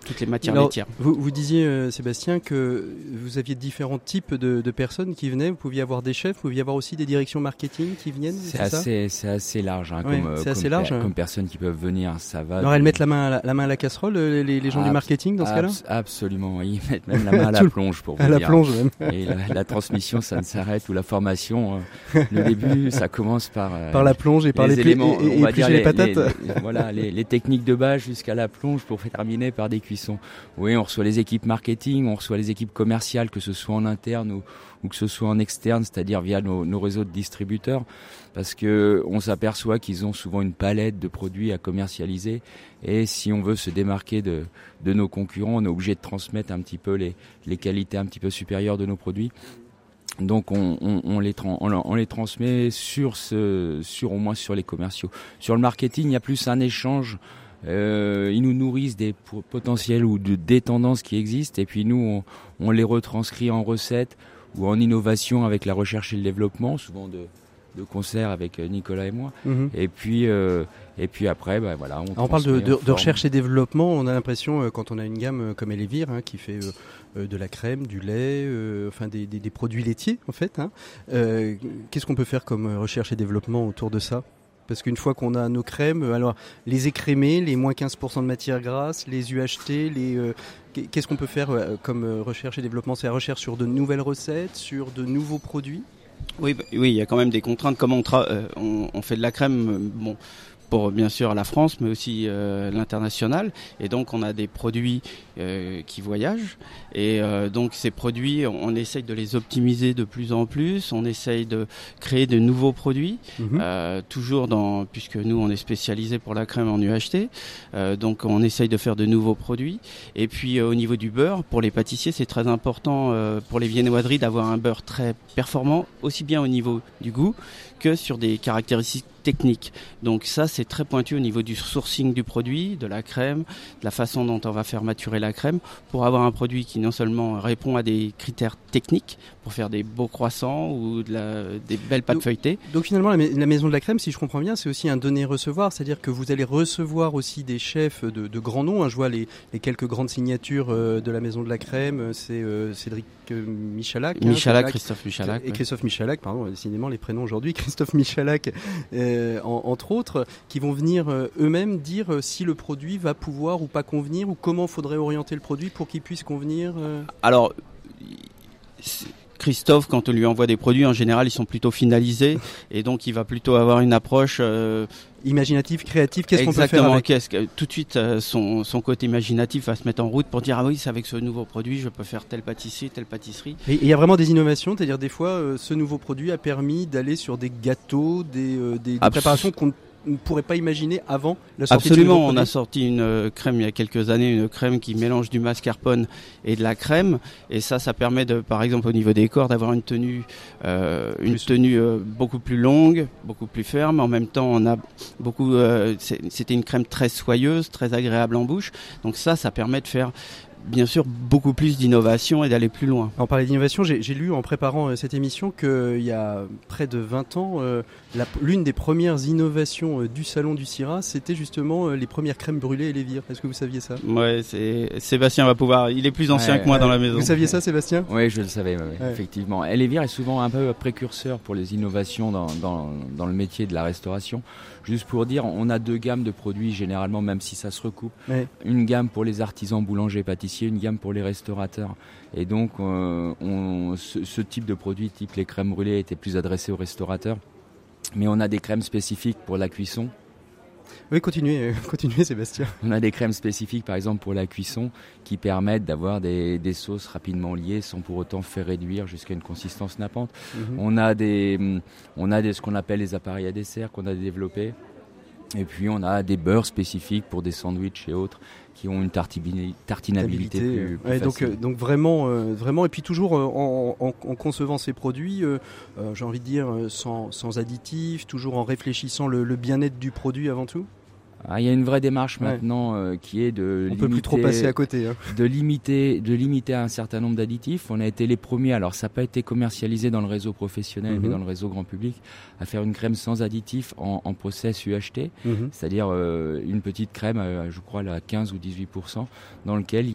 toutes les matières laitières. Vous, vous disiez, euh, Sébastien, que vous aviez différents types de, de, personnes qui venaient. Vous pouviez avoir des chefs, vous pouviez avoir aussi des directions marketing qui viennent. C'est assez, c'est assez large, hein, comme, euh, assez large, comme personnes qui peuvent venir. Ça va. Alors elles mettent la main, à la, la, main à la casserole, les, les gens du marketing dans ce cas-là. Absolument, ils mettent même la main à la plonge pour vous à la plonge même. Et la, transmission, ça ne s'arrête ou la formation. le début, ça commence par par la plonge et par les, éléments, et, on va dire les, patates. voilà, les, techniques de base jusqu'à la plonge pour terminer par des cuissons. Oui, on reçoit les équipes marketing, on reçoit les équipes commerciales, que ce soit en interne ou, que ce soit en externe, c'est-à-dire via nos, réseaux de distributeurs, parce que on s'aperçoit qu'ils ont souvent une palette de produits à commercialiser, et si on veut se démarquer de, nos concurrents, on est obligé de transmettre un petit peu les, qualités un petit peu supérieures de nos produits. Donc on, les transmet sur sur au moins sur les commerciaux. Sur le marketing, il y a plus un échange euh, ils nous nourrissent des potentiels ou de, des tendances qui existent et puis nous on, on, les retranscrit en recettes ou en innovation avec la recherche et le développement, souvent de, de concert avec euh, Nicolas et moi. Mhm. Et puis euh, et puis après, bah, voilà. On, on parle de, de, de, recherche et développement. On a l'impression euh, quand on a une gamme comme Elevir hein, qui fait de la crème, du lait, enfin des, des, des, produits laitiers en fait. Hein. Qu'est-ce qu'on peut faire comme recherche et développement autour de ça? Parce qu'une fois qu'on a nos crèmes, euh, alors les écrémés, les moins 15% de matière grasse, les UHT, les euh, qu'est-ce qu'on peut faire euh, comme recherche et développement? C'est la recherche sur de nouvelles recettes, sur de nouveaux produits? Oui, bah, oui, il y a quand même des contraintes. Comment on, on, fait de la crème Bon, pour bien sûr la France, mais aussi l'international. Et donc on a des produits euh, qui voyagent. Et euh, donc ces produits, on, essaye de les optimiser de plus en plus. On essaye de créer de nouveaux produits, mhm. toujours dans, puisque nous on est spécialisé pour la crème en UHT. donc on essaye de faire de nouveaux produits. Et puis au niveau du beurre, pour les pâtissiers, c'est très important pour les viennoiseries d'avoir un beurre très performant, aussi bien au niveau du goût que sur des caractéristiques technique. Donc ça, c'est très pointu au niveau du sourcing du produit, de la crème, de la façon dont on va faire maturer la crème, pour avoir un produit qui non seulement répond à des critères techniques, pour faire des beaux croissants ou de la, des belles pâtes Donc- feuilletées. Donc finalement, la, ma- la maison de la crème, si je comprends bien, c'est aussi un donner-recevoir, c'est-à-dire que vous allez recevoir aussi des chefs de, de grands noms. hein. Je vois les, les quelques grandes signatures euh, de la maison de la crème, c'est euh, Cédric euh, Michalak. hein, Christophe Michalak. et ouais. Christophe Michalak, pardon, décidément les prénoms aujourd'hui, Christophe Michalak, euh, en- entre autres, qui vont venir euh, eux-mêmes dire si le produit va pouvoir ou pas convenir, ou comment faudrait orienter le produit pour qu'il puisse convenir. euh. Alors, Christophe, quand on lui envoie des produits, en général, ils sont plutôt finalisés, et donc il va plutôt avoir une approche euh, Imaginatif, créatif, qu'est-ce qu'on peut faire exactement. avec Qu'est-ce que tout de suite euh, son, son côté imaginatif va se mettre en route pour dire ah oui, c'est avec ce nouveau produit, je peux faire telle pâtisserie, telle pâtisserie. Et il y a vraiment des innovations, c'est-à-dire des fois, euh, ce nouveau produit a permis d'aller sur des gâteaux, des, des- préparations qu'on ne pourrait pas imaginer avant la sortie Absolument, on a sorti une euh, crème il y a quelques années, une crème qui mélange du mascarpone et de la crème, et ça, ça permet de, par exemple, au niveau des corps, d'avoir une tenue, euh, une Plus- tenue euh, beaucoup plus longue, beaucoup plus ferme. En même temps, on a beaucoup, euh, c'était une crème très soyeuse, très agréable en bouche. Donc ça, ça permet de faire, bien sûr, beaucoup plus d'innovation et d'aller plus loin. On parlait d'innovation, j'ai lu en préparant euh, cette émission qu'il y a près de 20 ans, euh, l'une des premières innovations euh, du salon du CIRA, c'était justement euh, les premières crèmes brûlées et les vires. Est-ce que vous saviez ça? Ouais, c'est Sébastien va pouvoir. Il est plus ancien Ouais, que moi dans la Euh, maison. Vous saviez ça, Sébastien? Oui, je le savais, ouais, ouais, Ouais. effectivement. Elevir est souvent un peu précurseur pour les innovations dans, dans, dans le métier de la restauration. Juste pour dire, on a deux gammes de produits généralement, même si ça se recoupe. Ouais. Une gamme pour les artisans boulangers une gamme pour les restaurateurs. Et donc, euh, on, ce, ce type de produit, type les crèmes brûlées, était plus adressé aux restaurateurs. Mais on a des crèmes spécifiques pour la cuisson. Oui, continuez, continuez, Sébastien. On a des crèmes spécifiques, par exemple, pour la cuisson, qui permettent d'avoir des, des sauces rapidement liées sans pour autant faire réduire jusqu'à une consistance nappante. Mhm. On a des, on a des, ce qu'on appelle les appareils à dessert qu'on a développés. Et puis on a des beurres spécifiques pour des sandwichs et autres qui ont une tartibili- tartinabilité plus, euh, plus ouais, donc, facile. euh, donc vraiment, euh, vraiment, et puis toujours en, en- en concevant ces produits, euh, j'ai envie de dire sans, sans additifs, toujours en réfléchissant le, le bien-être du produit avant tout. Ah, il y a une vraie démarche Ouais. maintenant euh, qui est de On peut plus trop passer à côté. hein. de limiter, de limiter un certain nombre d'additifs. On a été les premiers, alors ça n'a pas été commercialisé dans le réseau professionnel, Mhm. mais dans le réseau grand public, à faire une crème sans additifs en, en process UHT, Mhm. c'est-à-dire euh, une petite crème, euh, je crois, à 15 ou 18%, dans lequel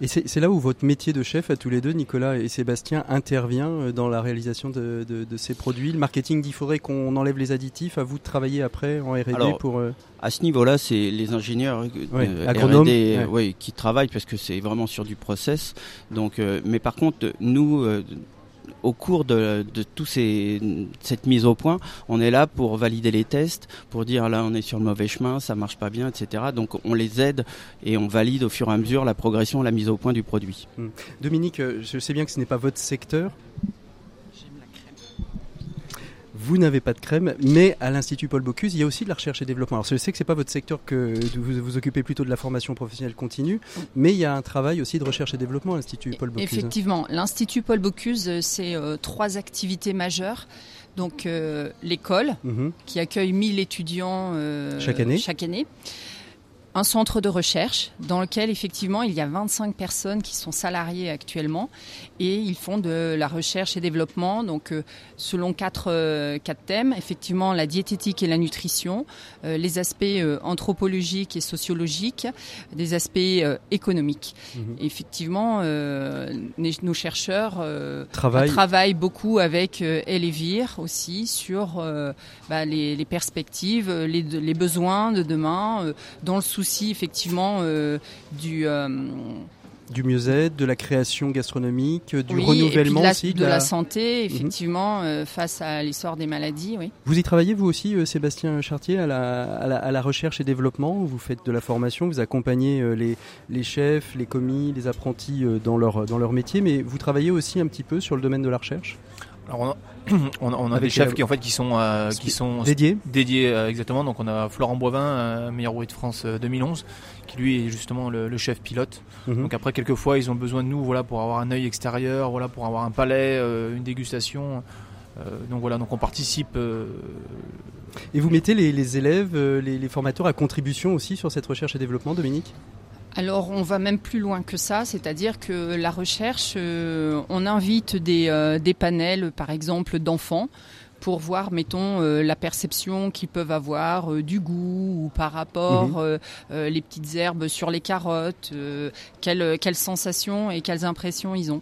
Et c'est là où votre métier de chef à tous les deux, Nicolas et Sébastien, intervient euh, dans la réalisation de, de- de ces produits. Le marketing dit faudrait qu'on enlève les additifs. À vous de travailler après en R&D pour. euh, À ce niveau-là, c'est les ingénieurs euh, Ouais, agronomes, ouais. euh, ouais, qui travaillent parce que c'est vraiment sur du process. Donc, euh, mais par contre, nous, au cours de, de cette mise au point, on est là pour valider les tests, pour dire là on est sur le mauvais chemin, ça marche pas bien, etc. Donc on les aide et on valide au fur et à mesure la progression, la mise au point du produit. Dominique, euh, je sais bien que ce n'est pas votre secteur. Vous n'avez pas de crème, mais à l'Institut Paul Bocuse, il y a aussi de la recherche et développement. Alors je sais que c'est pas votre secteur que vous vous occupez plutôt de la formation professionnelle continue, mais il y a un travail aussi de recherche et développement à l'Institut Paul Bocuse. Effectivement, l'Institut Paul Bocuse, euh, c'est euh, trois activités majeures. Donc euh, l'école, Mhm. qui accueille 1000 étudiants euh, Chaque année. chaque année. Un centre de recherche dans lequel effectivement il y a 25 personnes qui sont salariées actuellement et ils font de la recherche et développement donc euh, selon quatre, euh, quatre thèmes effectivement la diététique et la nutrition, euh, les aspects anthropologiques et sociologiques, des aspects économiques. Mhm. Effectivement, nos chercheurs Travail. travaillent beaucoup avec Elevir aussi sur bah, les, les perspectives, les, les besoins de demain, dans le souci effectivement euh, du euh, du mieux-être, de la création gastronomique, du oui, renouvellement de la, aussi. de la santé effectivement euh, face à l'essor des maladies. Oui. Vous y travaillez vous aussi, euh, Sébastien Chartier, à la, à, la, à la recherche et développement Vous faites de la formation, vous accompagnez euh, les, les chefs, les commis, les apprentis dans leur, dans leur métier, mais vous travaillez aussi un petit peu sur le domaine de la recherche? Alors on a, on a, on a Avec des chefs la- qui en fait qui sont euh, qui sont Dédié dédiés euh, exactement. Donc on a Florent Boivin, euh, meilleur ouvrier de France euh, 2011, qui lui est justement le, le chef pilote. Mhm. Donc après quelquefois ils ont besoin de nous voilà pour avoir un œil extérieur, voilà pour avoir un palais, une dégustation. donc voilà, donc on participe. et vous mettez les, élèves, les, les formateurs à contribution aussi sur cette recherche et développement, Dominique? Alors on va même plus loin que ça, c'est-à-dire que la recherche, on invite des, des panels, par exemple, d'enfants pour voir, mettons, euh, la perception qu'ils peuvent avoir euh, du goût ou par rapport euh, les petites herbes sur les carottes, quelles, quelles sensations et quelles impressions ils ont.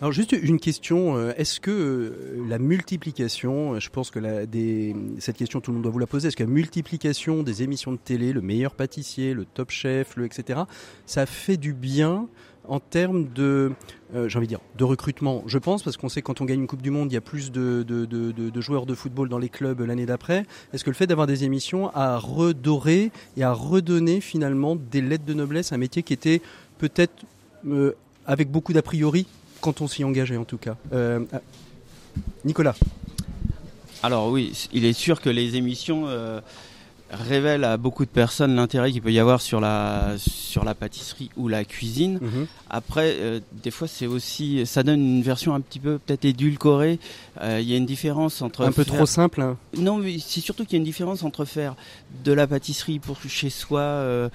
Alors juste une question, est-ce que la multiplication, je pense que la, des, cette question tout le monde doit vous la poser, est-ce que la multiplication des émissions de télé, le meilleur pâtissier, le top chef, le etc., ça fait du bien en termes de, euh, j'ai envie de dire, de recrutement, je pense, parce qu'on sait que quand on gagne une Coupe du Monde, il y a plus de, joueurs de football dans les clubs l'année d'après. Est-ce que le fait d'avoir des émissions a redoré et a redonné finalement des lettres de noblesse, un métier qui était peut-être euh, avec beaucoup d'a priori quand on s'y engageait en tout cas? Euh, Nicolas alors oui, il est sûr que les émissions révèle à beaucoup de personnes l'intérêt qu'il peut y avoir sur la sur la pâtisserie ou la cuisine. Mhm. Après, euh, des fois, c'est aussi ça donne une version un petit peu peut-être édulcorée. Euh, il y a une différence entre un peu trop simple. Hein. Non, mais c'est surtout qu'il y a une différence entre faire de la pâtisserie pour chez soi euh,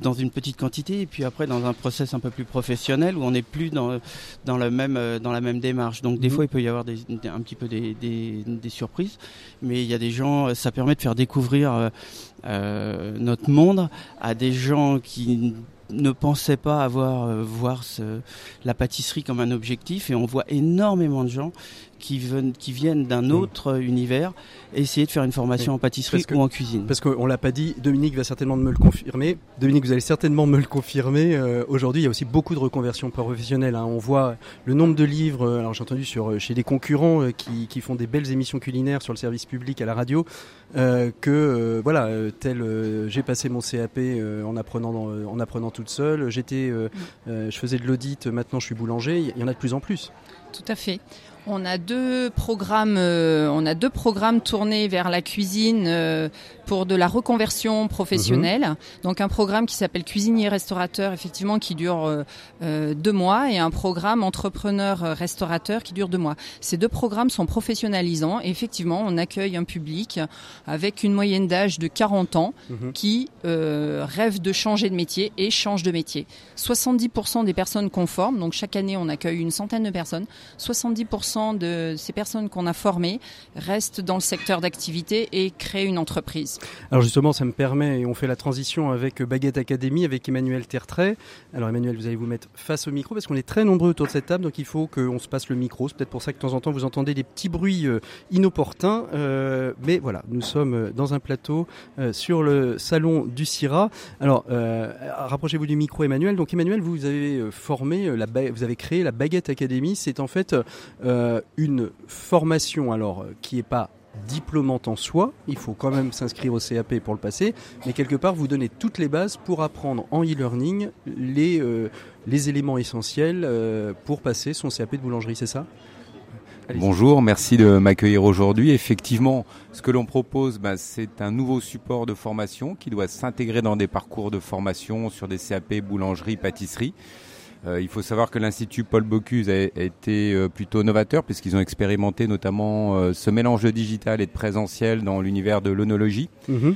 dans une petite quantité et puis après dans un process un peu plus professionnel où on n'est plus dans dans le même dans la même démarche. Donc des mhm. fois, il peut y avoir des, un petit peu des, des, des surprises, mais il y a des gens, ça permet de faire découvrir euh, notre monde à des gens qui ne pensaient pas avoir euh, voir ce, la pâtisserie comme un objectif et on voit énormément de gens qui, viennent, qui viennent d'un autre univers essayer de faire une formation en pâtisserie ou en cuisine. Parce qu'on l'a pas dit, Dominique va certainement me le confirmer. Dominique, vous allez certainement me le confirmer. Euh, aujourd'hui, il y a aussi beaucoup de reconversions professionnelles. Hein. On voit le nombre de livres. Euh, alors j'ai entendu sur euh, chez des concurrents qui, qui, font des belles émissions culinaires sur le service public à la radio. que voilà, tel j'ai passé mon CAP en apprenant en apprenant toute seule. J'étais, mm. je faisais de l'audit. Maintenant, je suis boulanger. Il y en a de plus en plus. Tout à fait. On a deux programmes, euh, on a deux programmes tournés vers la cuisine euh, pour de la reconversion professionnelle. Mhm. Donc un programme qui s'appelle cuisinier restaurateur, effectivement, qui dure euh, deux mois, et un programme entrepreneur restaurateur qui dure deux mois. Ces deux programmes sont professionnalisants. Et effectivement, on accueille un public avec une moyenne d'âge de 40 ans mhm. qui rêve de changer de métier et change de métier. 70% des personnes conformes, donc chaque année on accueille une centaine de personnes. 70% de ces personnes qu'on a formées restent dans le secteur d'activité et créent une entreprise. Alors justement, ça me permet, et on fait la transition avec Baguette Académie, avec Emmanuel Tertrais. Alors Emmanuel, vous allez vous mettre face au micro parce qu'on est très nombreux autour de cette table, donc il faut qu'on se passe le micro. C'est peut-être pour ça que de temps en temps vous entendez des petits bruits euh, inopportuns. Euh, mais voilà, nous sommes dans un plateau euh, sur le salon du CIRA. Alors, rapprochez-vous du micro Emmanuel. Donc Emmanuel, vous avez formé, vous avez créé la Baguette Académie. C'est en fait euh, une formation alors qui n'est pas diplômante en soi, il faut quand même s'inscrire au CAP pour le passer, mais quelque part vous donnez toutes les bases pour apprendre en e-learning les, euh, éléments essentiels euh, pour passer son CAP de boulangerie, c'est ça? Bonjour, merci de m'accueillir aujourd'hui. Effectivement, ce que l'on propose, bah, c'est un nouveau support de formation qui doit s'intégrer dans des parcours de formation sur des CAP boulangerie, pâtisserie. Euh, il faut savoir que l'Institut Paul Bocuse a, été euh, plutôt novateur puisqu'ils ont expérimenté notamment euh, ce mélange de digital et de présentiel dans l'univers de l'onologie, mhm.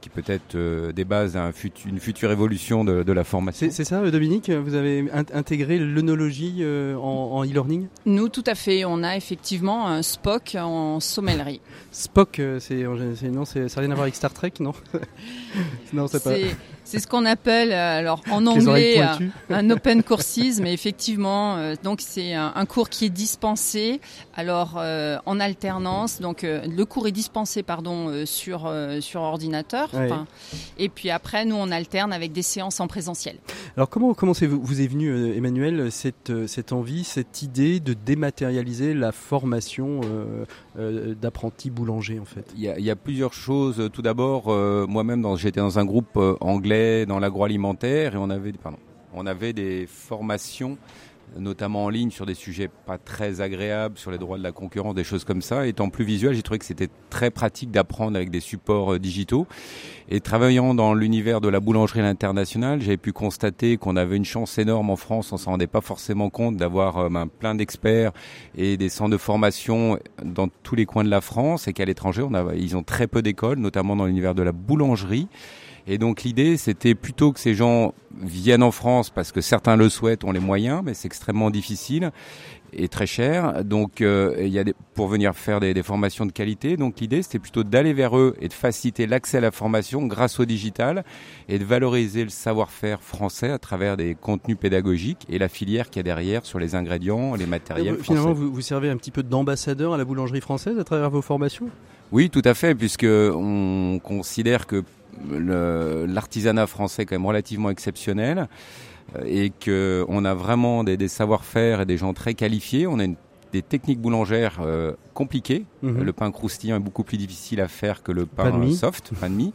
qui peut être des bases à une future évolution de, la formation. C'est ça, Dominique Vous avez intégré l'onologie en e-learning? Nous, tout à fait. On a effectivement un SPOC en sommellerie. Spock, c'est non, ça n'a rien à voir avec Star Trek, non? Non, c'est pas. C'est ce qu'on appelle, euh, alors en anglais, euh, un open courses, mais effectivement, euh, donc c'est un, cours qui est dispensé, alors en alternance. Donc le cours est dispensé, pardon, sur sur ordinateur. Et puis après, nous on alterne avec des séances en présentiel. Alors comment comment vous, vous est venu, Emmanuel, cette cette envie, cette idée de dématérialiser la formation d'apprenti boulanger en fait? Il y, a, il y a plusieurs choses. Tout d'abord, moi-même, j'étais dans un groupe anglais dans l'agroalimentaire et on avait, pardon, on avait des formations notamment en ligne sur des sujets pas très agréables, sur les droits de la concurrence, des choses comme ça. Étant plus visuel, j'ai trouvé que c'était très pratique d'apprendre avec des supports euh, digitaux. Et travaillant dans l'univers de la boulangerie à l'international, j'ai pu constater qu'on avait une chance énorme en France, on s'en rendait pas forcément compte d'avoir euh, ben, plein d'experts et des centres de formation dans tous les coins de la France et qu'à l'étranger, on ils ont très peu d'écoles, notamment dans l'univers de la boulangerie. Et donc l'idée, c'était plutôt que ces gens viennent en France parce que certains le souhaitent, ont les moyens, mais c'est extrêmement difficile et très cher. Donc euh, il y a des, pour venir faire des, des, formations de qualité. Donc l'idée, c'était plutôt d'aller vers eux et de faciliter l'accès à la formation grâce au digital et de valoriser le savoir-faire français à travers des contenus pédagogiques et la filière qu'il y a derrière sur les ingrédients, les matériels. Euh, finalement, vous, vous servez un petit peu d'ambassadeur à la boulangerie française à travers vos formations? Oui, tout à fait, puisque on considère que l'artisanat français est quand même relativement exceptionnel euh, et que on a vraiment des, des savoir-faire et des gens très qualifiés. On a une, des techniques boulangères euh, compliquées. -hmm. Le pain croustillant est beaucoup plus difficile à faire que le pain, pain soft, pain de mie.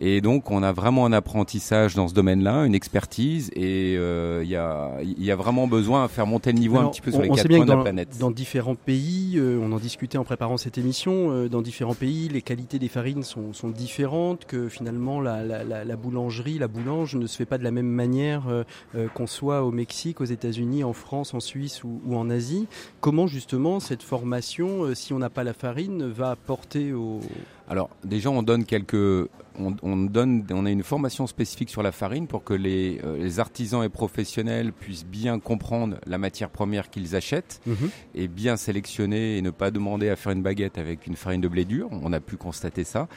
Et donc, on a vraiment un apprentissage dans ce domaine-là, une expertise, et il euh, y, a, y, a, vraiment besoin à faire monter le niveau Alors, un petit peu sur on, les on quatre sait bien coins que de dans, la planète. Dans différents pays, euh, on en discutait en préparant cette émission, euh, dans différents pays, les qualités des farines sont, sont différentes, que finalement la, la, la, la, boulangerie, la boulange ne se fait pas de la même manière euh, qu'on soit au Mexique, aux États-Unis, en France, en Suisse ou, ou, en Asie. Comment justement cette formation, si on n'a pas la farine, va apporter au... Alors déjà, on donne quelques, on, on, donne, on a une formation spécifique sur la farine pour que les, euh, les artisans et professionnels puissent bien comprendre la matière première qu'ils achètent Mhm. et bien sélectionner et ne pas demander à faire une baguette avec une farine de blé dur. On a pu constater ça.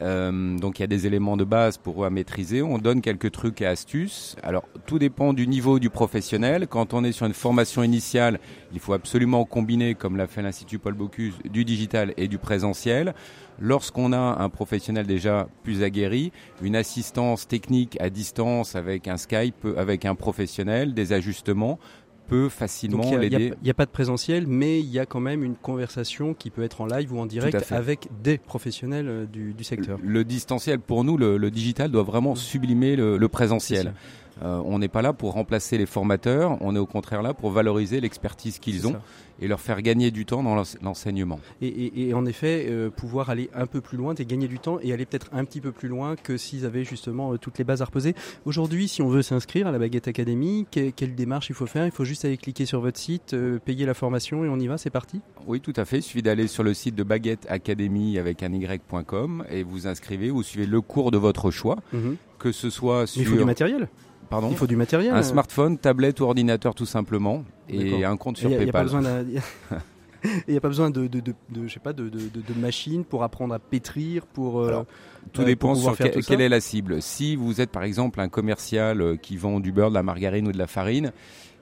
Euh, donc il y a des éléments de base pour eux à maîtriser. On donne quelques trucs et astuces. Alors tout dépend du niveau du professionnel. Quand on est sur une formation initiale, il faut absolument combiner, comme l'a fait l'Institut Paul Bocuse, du digital et du présentiel. Lorsqu'on a un professionnel déjà plus aguerri, une assistance technique à distance avec un Skype, avec un professionnel, des ajustements peut facilement l'aider. Il n'y a, a, pas de présentiel, mais il y a quand même une conversation qui peut être en live ou en direct avec des professionnels euh, du, du secteur. Le, le, distanciel, pour nous, le, le, digital doit vraiment sublimer le, le présentiel. Euh, on n'est pas là pour remplacer les formateurs, on est au contraire là pour valoriser l'expertise qu'ils ont ça. et leur faire gagner du temps dans l'enseignement. Et, et, et, en effet, euh, pouvoir aller un peu plus loin, et gagner du temps et aller peut-être un petit peu plus loin que s'ils avaient justement euh, toutes les bases à reposer. Aujourd'hui, si on veut s'inscrire à la Baguette Academy, que, quelle démarche il faut faire? Il faut juste aller cliquer sur votre site, payer la formation et on y va, c'est parti? Oui, tout à fait. Il suffit d'aller sur le site de Baguette Academy avec un y.com et vous inscrivez ou suivez le cours de votre choix, mm -hmm. que ce soit sur... Mais il faut du matériel Pardon Il faut du matériel. Un smartphone, tablette ou ordinateur tout simplement, et un compte sur y a, PayPal. Il n'y a pas besoin de, de, de, de, je sais pas, de, de, de, machines pour apprendre à pétrir, pour. Alors, tout euh, dépend sur que, tout quelle est la cible. Si vous êtes par exemple un commercial euh, qui vend du beurre, de la margarine ou de la farine,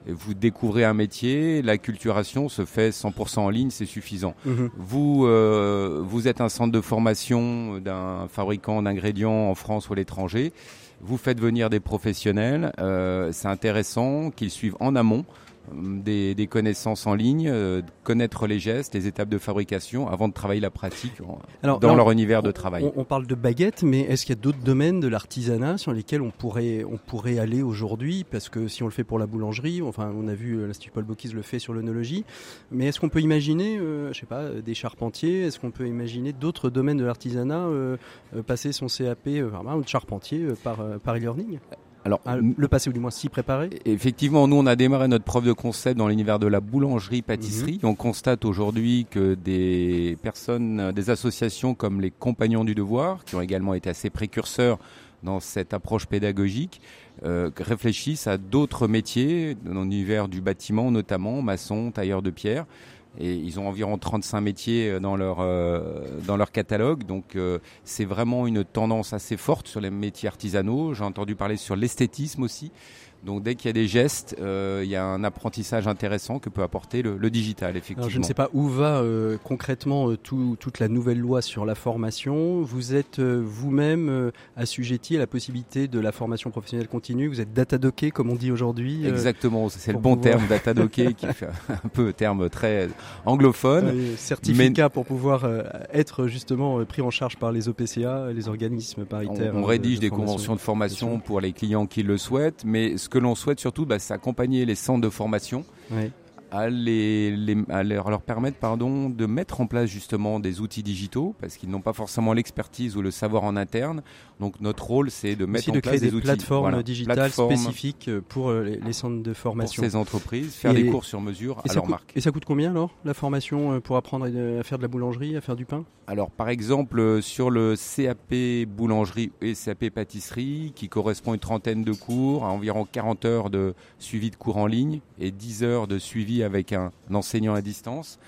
vous découvrez un métier, l'acculturation se fait 100% en ligne, c'est suffisant. -hmm. Vous, euh, vous êtes un centre de formation d'un fabricant d'ingrédients en France ou à l'étranger. Vous faites venir des professionnels, euh, c'est intéressant qu'ils suivent en amont des, des, connaissances en ligne, euh, connaître les gestes, les étapes de fabrication avant de travailler la pratique en, Alors, dans là, leur univers de travail. On, on parle de baguettes, mais est-ce qu'il y a d'autres domaines de l'artisanat sur lesquels on pourrait, on pourrait aller aujourd'hui? Parce que si on le fait pour la boulangerie, enfin on a vu euh, l'Institut Paul Bocuse le fait sur l'œnologie, mais est-ce qu'on peut imaginer, euh, je sais pas, des charpentiers? Est-ce qu'on peut imaginer d'autres domaines de l'artisanat euh, passer son CAP enfin, de charpentier par, par e-learning? Alors, ah, le passé ou du moins s'y préparer Effectivement, nous on a démarré notre preuve de concept dans l'univers de la boulangerie-pâtisserie. Mhm. On constate aujourd'hui que des personnes, des associations comme les Compagnons du Devoir, qui ont également été assez précurseurs dans cette approche pédagogique, euh, réfléchissent à d'autres métiers dans l'univers du bâtiment, notamment maçon, tailleur de pierre et ils ont environ 35 métiers dans leur euh, dans leur catalogue. Donc euh, c'est vraiment une tendance assez forte sur les métiers artisanaux. J'ai entendu parler sur l'esthétisme aussi donc dès qu'il y a des gestes, euh, il y a un apprentissage intéressant que peut apporter le, le digital, effectivement. Alors, je ne sais pas où va euh, concrètement euh, tout, toute la nouvelle loi sur la formation. Vous êtes vous-même assujetti à la possibilité de la formation professionnelle continue. Vous êtes datadocké, comme on dit aujourd'hui. Exactement, c'est le bon pouvoir... terme, datadocké, qui fait un peu terme très anglophone. certificat mais... pour pouvoir être justement pris en charge par les OPCA, les organismes paritaires. On, on rédige de des conventions de formation pour les clients qui le souhaitent, mais ce que que l'on souhaite surtout, bah, c'est accompagner les centres de formation. À, les, les- à leur, leur permettre pardon, de mettre en place justement des outils digitaux parce qu'ils n'ont pas forcément l'expertise ou le savoir en interne. Donc notre rôle, c'est de mettre Aussi en de place créer des, outils plateformes voilà, digitales plateformes spécifiques euh, pour euh, les, les centres de pour formation. ces entreprises, faire Et- des cours sur mesure à leur coûte, marque. et ça coûte combien alors la formation euh, pour apprendre à, faire de la boulangerie, à faire du pain? Alors par exemple sur le CAP boulangerie et CAP pâtisserie qui correspond à une trentaine de cours, à environ 40 heures de suivi de cours en ligne et 10 heures de suivi avec un enseignant à distance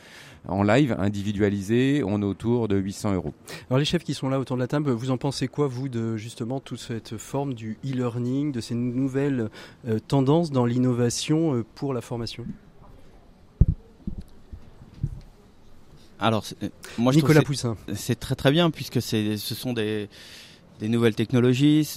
en live individualisé, on est autour de 800 euros. Alors les chefs qui sont là autour de la table, vous en pensez quoi vous de justement toute cette forme du e-learning, de ces nouvelles euh, tendances dans l'innovation euh, pour la formation? Alors, c'est- moi, Nicolas que Poussin. c'est- très très bien puisque ce sont des, des nouvelles technologies.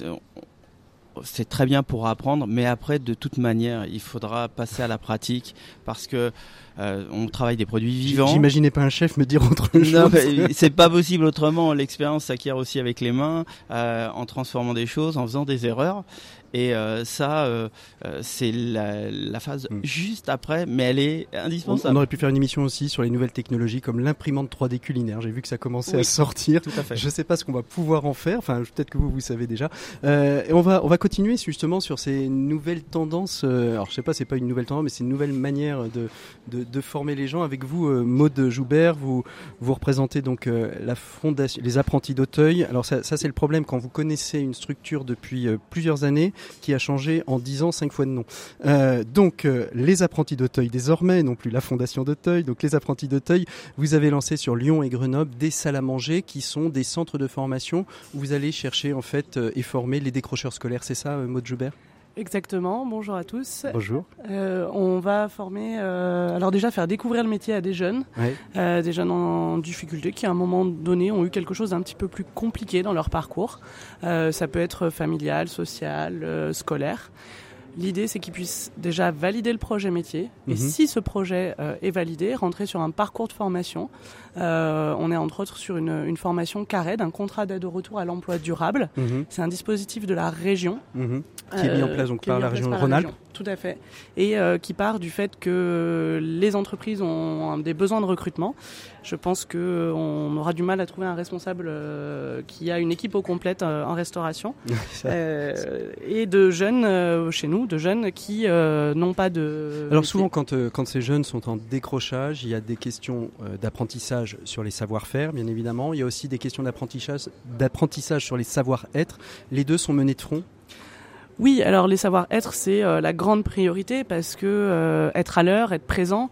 C'est- très bien pour apprendre, mais après, de toute manière, il faudra passer à la pratique parce que euh, on travaille des produits vivants. J'imaginais pas un chef me dire autre chose. C'est pas possible autrement. L'expérience s'acquiert aussi avec les mains, euh, en transformant des choses, en faisant des erreurs. Et euh, ça, euh, euh, c'est la, la phase Mm. juste après, mais elle est indispensable. on aurait pu faire une émission aussi sur les nouvelles technologies comme l'imprimante 3D culinaire. J'ai vu que ça commençait à sortir. Tout à fait. Je sais pas ce qu'on va pouvoir en faire. Enfin, peut-être que vous, vous savez déjà. Euh, et on va, on va continuer justement sur ces nouvelles tendances. euh, alors, je sais pas, c'est pas une nouvelle tendance, mais c'est une nouvelle manière de, de, de former les gens. Avec vous, euh, Maude Joubert, vous, vous représentez donc la fondation, les apprentis d'Auteuil. Alors, ça, ça c'est le problème quand vous connaissez une structure depuis plusieurs années qui a changé en 10 ans cinq fois de nom. Euh, donc, euh, les apprentis d'Auteuil désormais, non plus la fondation d'Auteuil. Donc, les apprentis d'Auteuil, vous avez lancé sur Lyon et Grenoble des salles à manger qui sont des centres de formation où vous allez chercher en fait euh, et former les décrocheurs scolaires. C'est ça, Maud Joubert? Exactement, bonjour à tous. Bonjour. Euh, on va former, euh, alors déjà faire découvrir le métier à des jeunes, euh, des jeunes en difficulté qui à un moment donné ont eu quelque chose d'un petit peu plus compliqué dans leur parcours. Ça peut être familial, social, scolaire. L'idée, c'est qu'ils puissent déjà valider le projet métier. Mhm. Et si ce projet euh, est validé, rentrer sur un parcours de formation. Euh, on est entre autres sur une, une formation CARED, un contrat d'aide au retour à l'emploi durable. Mhm, C'est un dispositif de la région mhm. Qui est mis en euh, place donc par la région Rhône-Alpes. Tout à fait. Et euh, qui part du fait que les entreprises ont des besoins de recrutement. Je pense que on aura du mal à trouver un responsable euh, qui a une équipe au complète euh, en restauration. Euh, et de jeunes euh, chez nous, de jeunes qui euh, n'ont pas de. Alors souvent quand, euh, quand ces jeunes sont en décrochage, il y a des questions euh, sur les savoir-faire, bien évidemment. Il y a aussi des questions d'apprentissage, d'apprentissage sur les savoir-être. Les deux sont menés de front. Oui, alors les savoir-être, c'est euh, la grande priorité parce que euh, être à l'heure, être présent,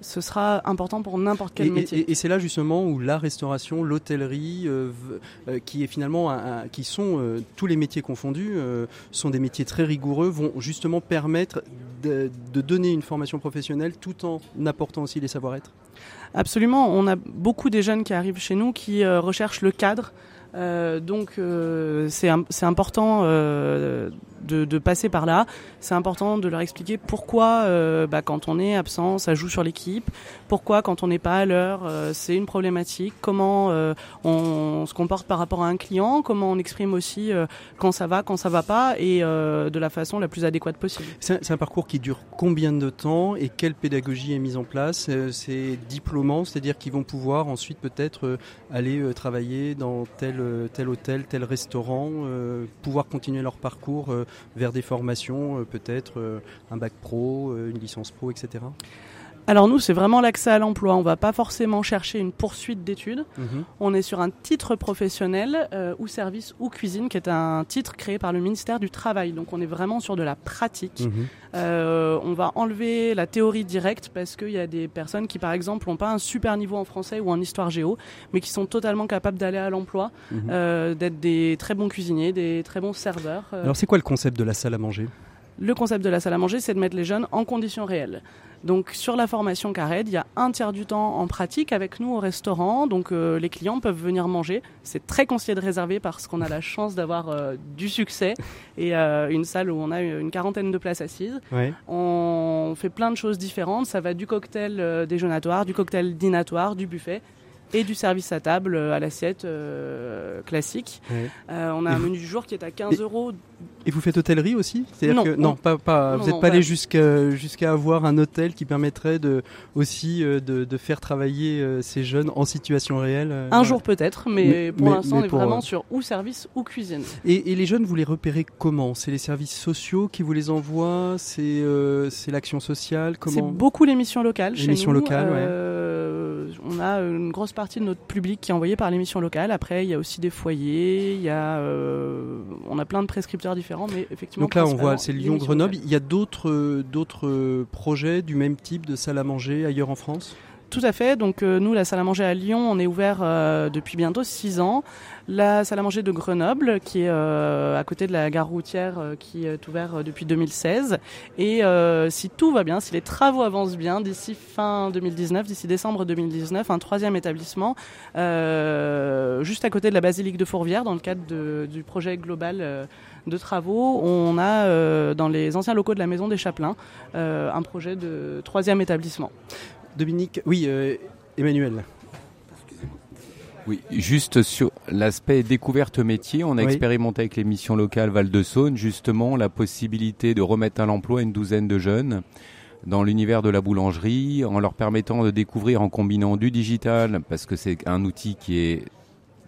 ce sera important pour n'importe quel Et, métier. et- et c'est là justement où la restauration, l'hôtellerie, euh, euh, qui est finalement, un- un- qui sont euh, tous les métiers confondus, sont des métiers très rigoureux, vont justement permettre de, de donner une formation professionnelle tout en apportant aussi les savoir-être. Absolument, on a beaucoup des jeunes qui arrivent chez nous qui recherchent le cadre. Euh, donc euh, c'est im- c'est important euh, de, passer par là. C'est important de leur expliquer pourquoi bah, quand on est absent, ça joue sur l'équipe. Pourquoi quand on n'est pas à l'heure, c'est une problématique. Comment on, se comporte par rapport à un client. Comment on exprime aussi quand ça va, quand ça va pas, et de la façon la plus adéquate possible. C'est un, un parcours qui dure combien de temps et quelle pédagogie est mise en place Euh, C'est diplômant, c'est-à-dire qu'ils vont pouvoir ensuite peut-être aller travailler dans tel, euh, tel hôtel, tel restaurant, euh, pouvoir continuer leur parcours euh, vers des formations, peut-être un bac pro, une licence pro, etc. Alors nous, c'est vraiment l'accès à l'emploi. On va pas forcément chercher une poursuite d'études. Mhm. On est sur un titre professionnel euh, ou service ou cuisine qui est un titre créé par le ministère du Travail. Donc on est vraiment sur de la pratique. Mhm. Euh, on va enlever la théorie directe parce qu'il y a des personnes qui par exemple n'ont pas un super niveau en français ou en histoire géo, mais qui sont totalement capables d'aller à l'emploi, Mhm. euh, d'être des très bons cuisiniers, des très bons serveurs. Alors c'est quoi le concept de la salle à manger? Le concept de la salle à manger, c'est de mettre les jeunes en conditions réelles. Donc sur la formation Cared, il y a un tiers du temps en pratique avec nous au restaurant. Donc euh, les clients peuvent venir manger. C'est très conseillé de réserver parce qu'on a la chance d'avoir euh, du succès et euh, une salle où on a une quarantaine de places assises. On fait plein de choses différentes. Ça va du cocktail déjeunatoire, du cocktail dînatoire, du buffet. Et du service à table euh, à l'assiette euh, classique. Ouais. Euh, on a Et un menu du jour qui est à 15 Et- euros. Et vous faites hôtellerie aussi Non, que non. pas, pas Non, vous n'êtes pas allé jusqu'à avoir un hôtel qui permettrait de aussi de, de faire travailler ces jeunes en situation réelle. Un voilà. jour peut-être, mais, Mais- pour l'instant on est pour, vraiment euh, sur ou service ou cuisine. Et, et les jeunes, vous les repérez comment? C'est les services sociaux qui vous les envoient? C'est l'action sociale? C'est beaucoup Les chez missions nous. locales, ouais. Euh, On a une grosse partie de notre public qui est envoyé par l'émission locale. Après, il y a aussi des foyers, il y a, euh, on a plein de prescripteurs différents, mais effectivement. Donc là, on voit, c'est Lyon-Grenoble. Il y a d'autres euh, d'autres projets du même type de salle à manger ailleurs en France? Tout à fait. Donc euh, nous, la salle à manger à Lyon, on est ouvert euh, depuis bientôt 6 ans. La salle à manger de Grenoble, qui est euh, à côté de la gare routière, qui est ouvert euh, depuis 2016. Et si tout va bien, si les travaux avancent bien, d'ici fin 2019, d'ici décembre 2019, un troisième établissement, juste à côté de la basilique de Fourvière, dans le cadre du projet global. de travaux, on a dans les anciens locaux de la maison des Chapelains un projet de troisième établissement. Dominique, oui, euh, Emmanuel. Oui, juste sur l'aspect découverte métier, on a Oui. expérimenté avec les missions locales Val-de-Saône justement la possibilité de remettre à l'emploi une douzaine de jeunes dans l'univers de la boulangerie en leur permettant de découvrir en combinant du digital parce que c'est un outil qui est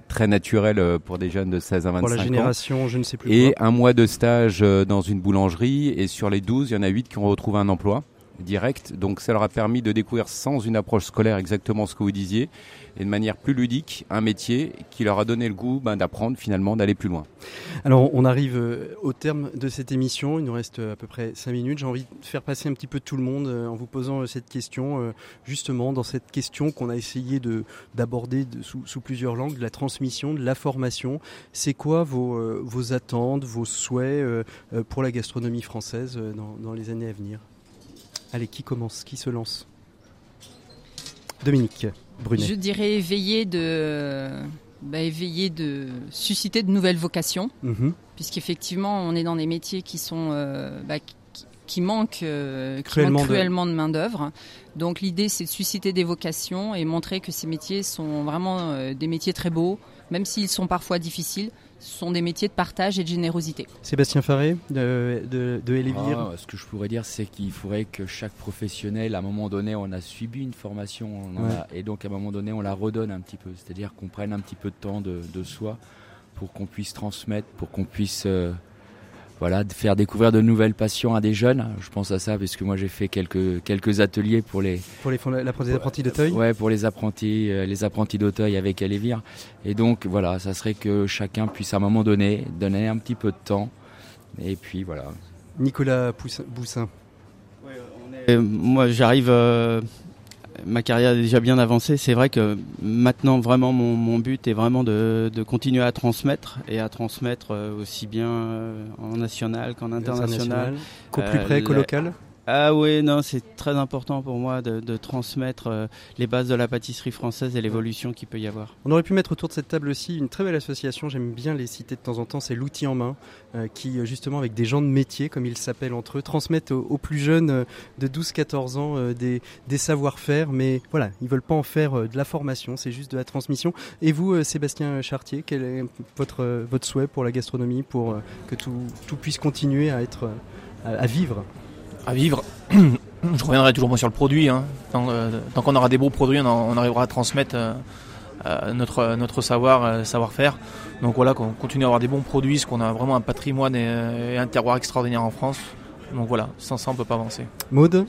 très naturel euh, pour des jeunes de 16 à 25 Pour la ans. génération, je ne sais plus Et quoi. un mois de stage euh, dans une boulangerie. Et sur les 12, il y en a 8 qui ont retrouvé un emploi direct. Donc ça leur a permis de découvrir sans une approche scolaire exactement ce que vous disiez et de manière plus ludique un métier qui leur a donné le goût ben, d'apprendre finalement d'aller plus loin. Alors, on arrive euh, au terme de cette émission. Il nous reste euh, à peu près 5 minutes. J'ai envie de faire passer un petit peu tout le monde euh, en vous posant cette question, justement, dans cette question qu'on a essayé de d'aborder de- sous, plusieurs langues, la transmission, de la formation. C'est quoi vos, attentes, vos souhaits pour la gastronomie française dans les années à venir? Allez, qui commence Qui se lance Dominique Brunet. Je dirais éveiller de, bah, éveiller de susciter de nouvelles vocations, Mhm. puisqu'effectivement on est dans des métiers qui sont euh, bah, qui, qui manquent, euh, qui Cruellement manquent de- cruellement de main d'œuvre. Donc l'idée c'est de susciter des vocations et montrer que ces métiers sont vraiment euh, des métiers très beaux, même s'ils sont parfois difficiles. Ce sont des métiers de partage et de générosité. Sébastien Faré de, de, de Elevir. Ah, ce que je pourrais dire, c'est qu'il faudrait que chaque professionnel, à un moment donné, on a subi une formation, on en Ouais. a- et donc à un moment donné, on la redonne un petit peu. C'est-à-dire qu'on prenne un petit peu de temps de, de soi pour qu'on puisse transmettre, pour qu'on puisse euh, voilà, de faire découvrir de nouvelles passions à des jeunes. Je pense à ça parce que moi j'ai fait quelques, quelques ateliers pour les, Pour les, apprentis d'Auteuil? Ouais, pour les apprentis, euh, les apprentis d'Auteuil avec Alévir. Et donc voilà, ça serait que chacun puisse à un moment donné donner un petit peu de temps. Et puis voilà. Nicolas Poussin- Boussin. Et moi, j'arrive. euh, ma carrière est déjà bien avancée. C'est vrai que maintenant, vraiment, mon, mon but est vraiment de, de continuer à transmettre et à transmettre euh, aussi bien euh, en national qu'en international. Qu'au plus Euh, près, qu'au local? Ah oui, non, c'est très important pour moi de, de transmettre euh, les bases de la pâtisserie française et l'évolution qu'il peut y avoir. On aurait pu mettre autour de cette table aussi une très belle association, j'aime bien les citer de temps en temps, c'est l'outil en main, euh, qui euh, justement avec des gens de métier, comme ils s'appellent entre eux, transmettent aux, aux plus jeunes euh, de 12-14 ans des, des savoir-faire, mais voilà, ils veulent pas en faire de la formation, c'est juste de la transmission. Et vous, Sébastien Chartier, quel est votre, votre souhait pour la gastronomie, pour que tout, tout puisse continuer à être, à, à vivre? À vivre. Je reviendrai toujours sur le produit. Hein. Tant, euh, tant qu'on aura des beaux produits, on, arrivera à transmettre euh, euh, notre, savoir, savoir-faire. Donc voilà, qu'on continue à avoir des bons produits, parce qu'on a vraiment un patrimoine et, un terroir extraordinaire en France. Donc voilà, sans ça on peut pas avancer. Maude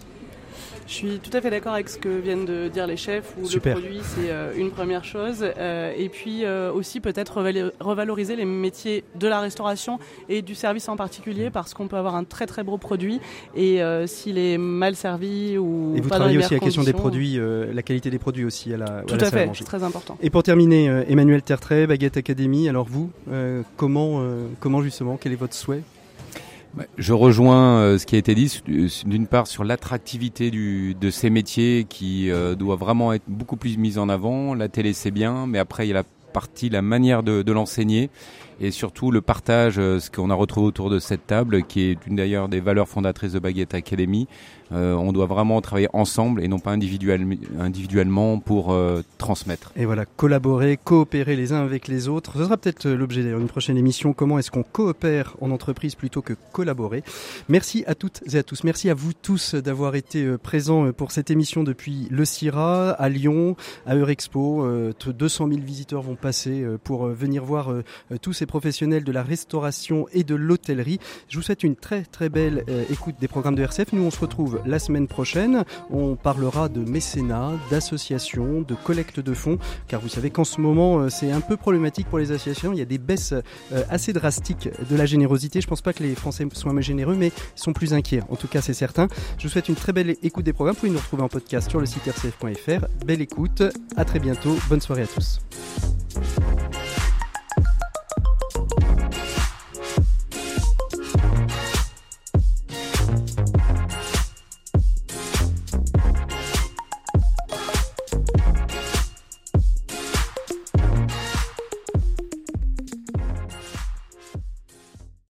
Je suis tout à fait d'accord avec ce que viennent de dire les chefs, où Super. le produit c'est euh, une première chose, Euh, et puis euh, aussi peut-être revaloriser les métiers de la restauration et du service en particulier, parce qu'on peut avoir un très très beau produit, et s'il est mal servi ou Et vous pas dans travaillez les aussi la meilleures question des produits, la qualité des produits aussi à la, à Tout la à salle fait, c'est très important. Et pour terminer, Emmanuel Tertrais, Baguette Academy, alors vous, comment, comment justement, quel est votre souhait Je rejoins euh, ce qui a été dit, euh, d'une part sur l'attractivité de ces métiers qui euh, doit vraiment être beaucoup plus mise en avant. La télé c'est bien, mais après il y a la partie, la manière de, de l'enseigner. et surtout le partage, ce qu'on a retrouvé autour de cette table, qui est une d'ailleurs des valeurs fondatrices de Baguette Academy. On doit vraiment travailler ensemble et non pas individuellement pour transmettre. Et voilà, collaborer, coopérer les uns avec les autres. Ce sera peut-être l'objet d'ailleurs d'une prochaine émission. Comment est-ce qu'on coopère en entreprise plutôt que collaborer? Merci à toutes et à tous. Merci à vous tous d'avoir été présents pour cette émission depuis le CIRA, à Lyon, à Eurexpo. 200 000 visiteurs vont passer pour venir voir tous ces professionnels de la restauration et de l'hôtellerie. Je vous souhaite une très très belle écoute des programmes de RCF. Nous, on se retrouve la semaine prochaine. On parlera de mécénat, d'associations, de collecte de fonds, car vous savez qu'en ce moment, c'est un peu problématique pour les associations. Il y a des baisses assez drastiques de la générosité. Je ne pense pas que les Français soient moins généreux, mais sont plus inquiets. En tout cas, c'est certain. Je vous souhaite une très belle écoute des programmes. Vous pouvez nous retrouver en podcast sur le site rcf.fr. Belle écoute. À très bientôt. Bonne soirée à tous.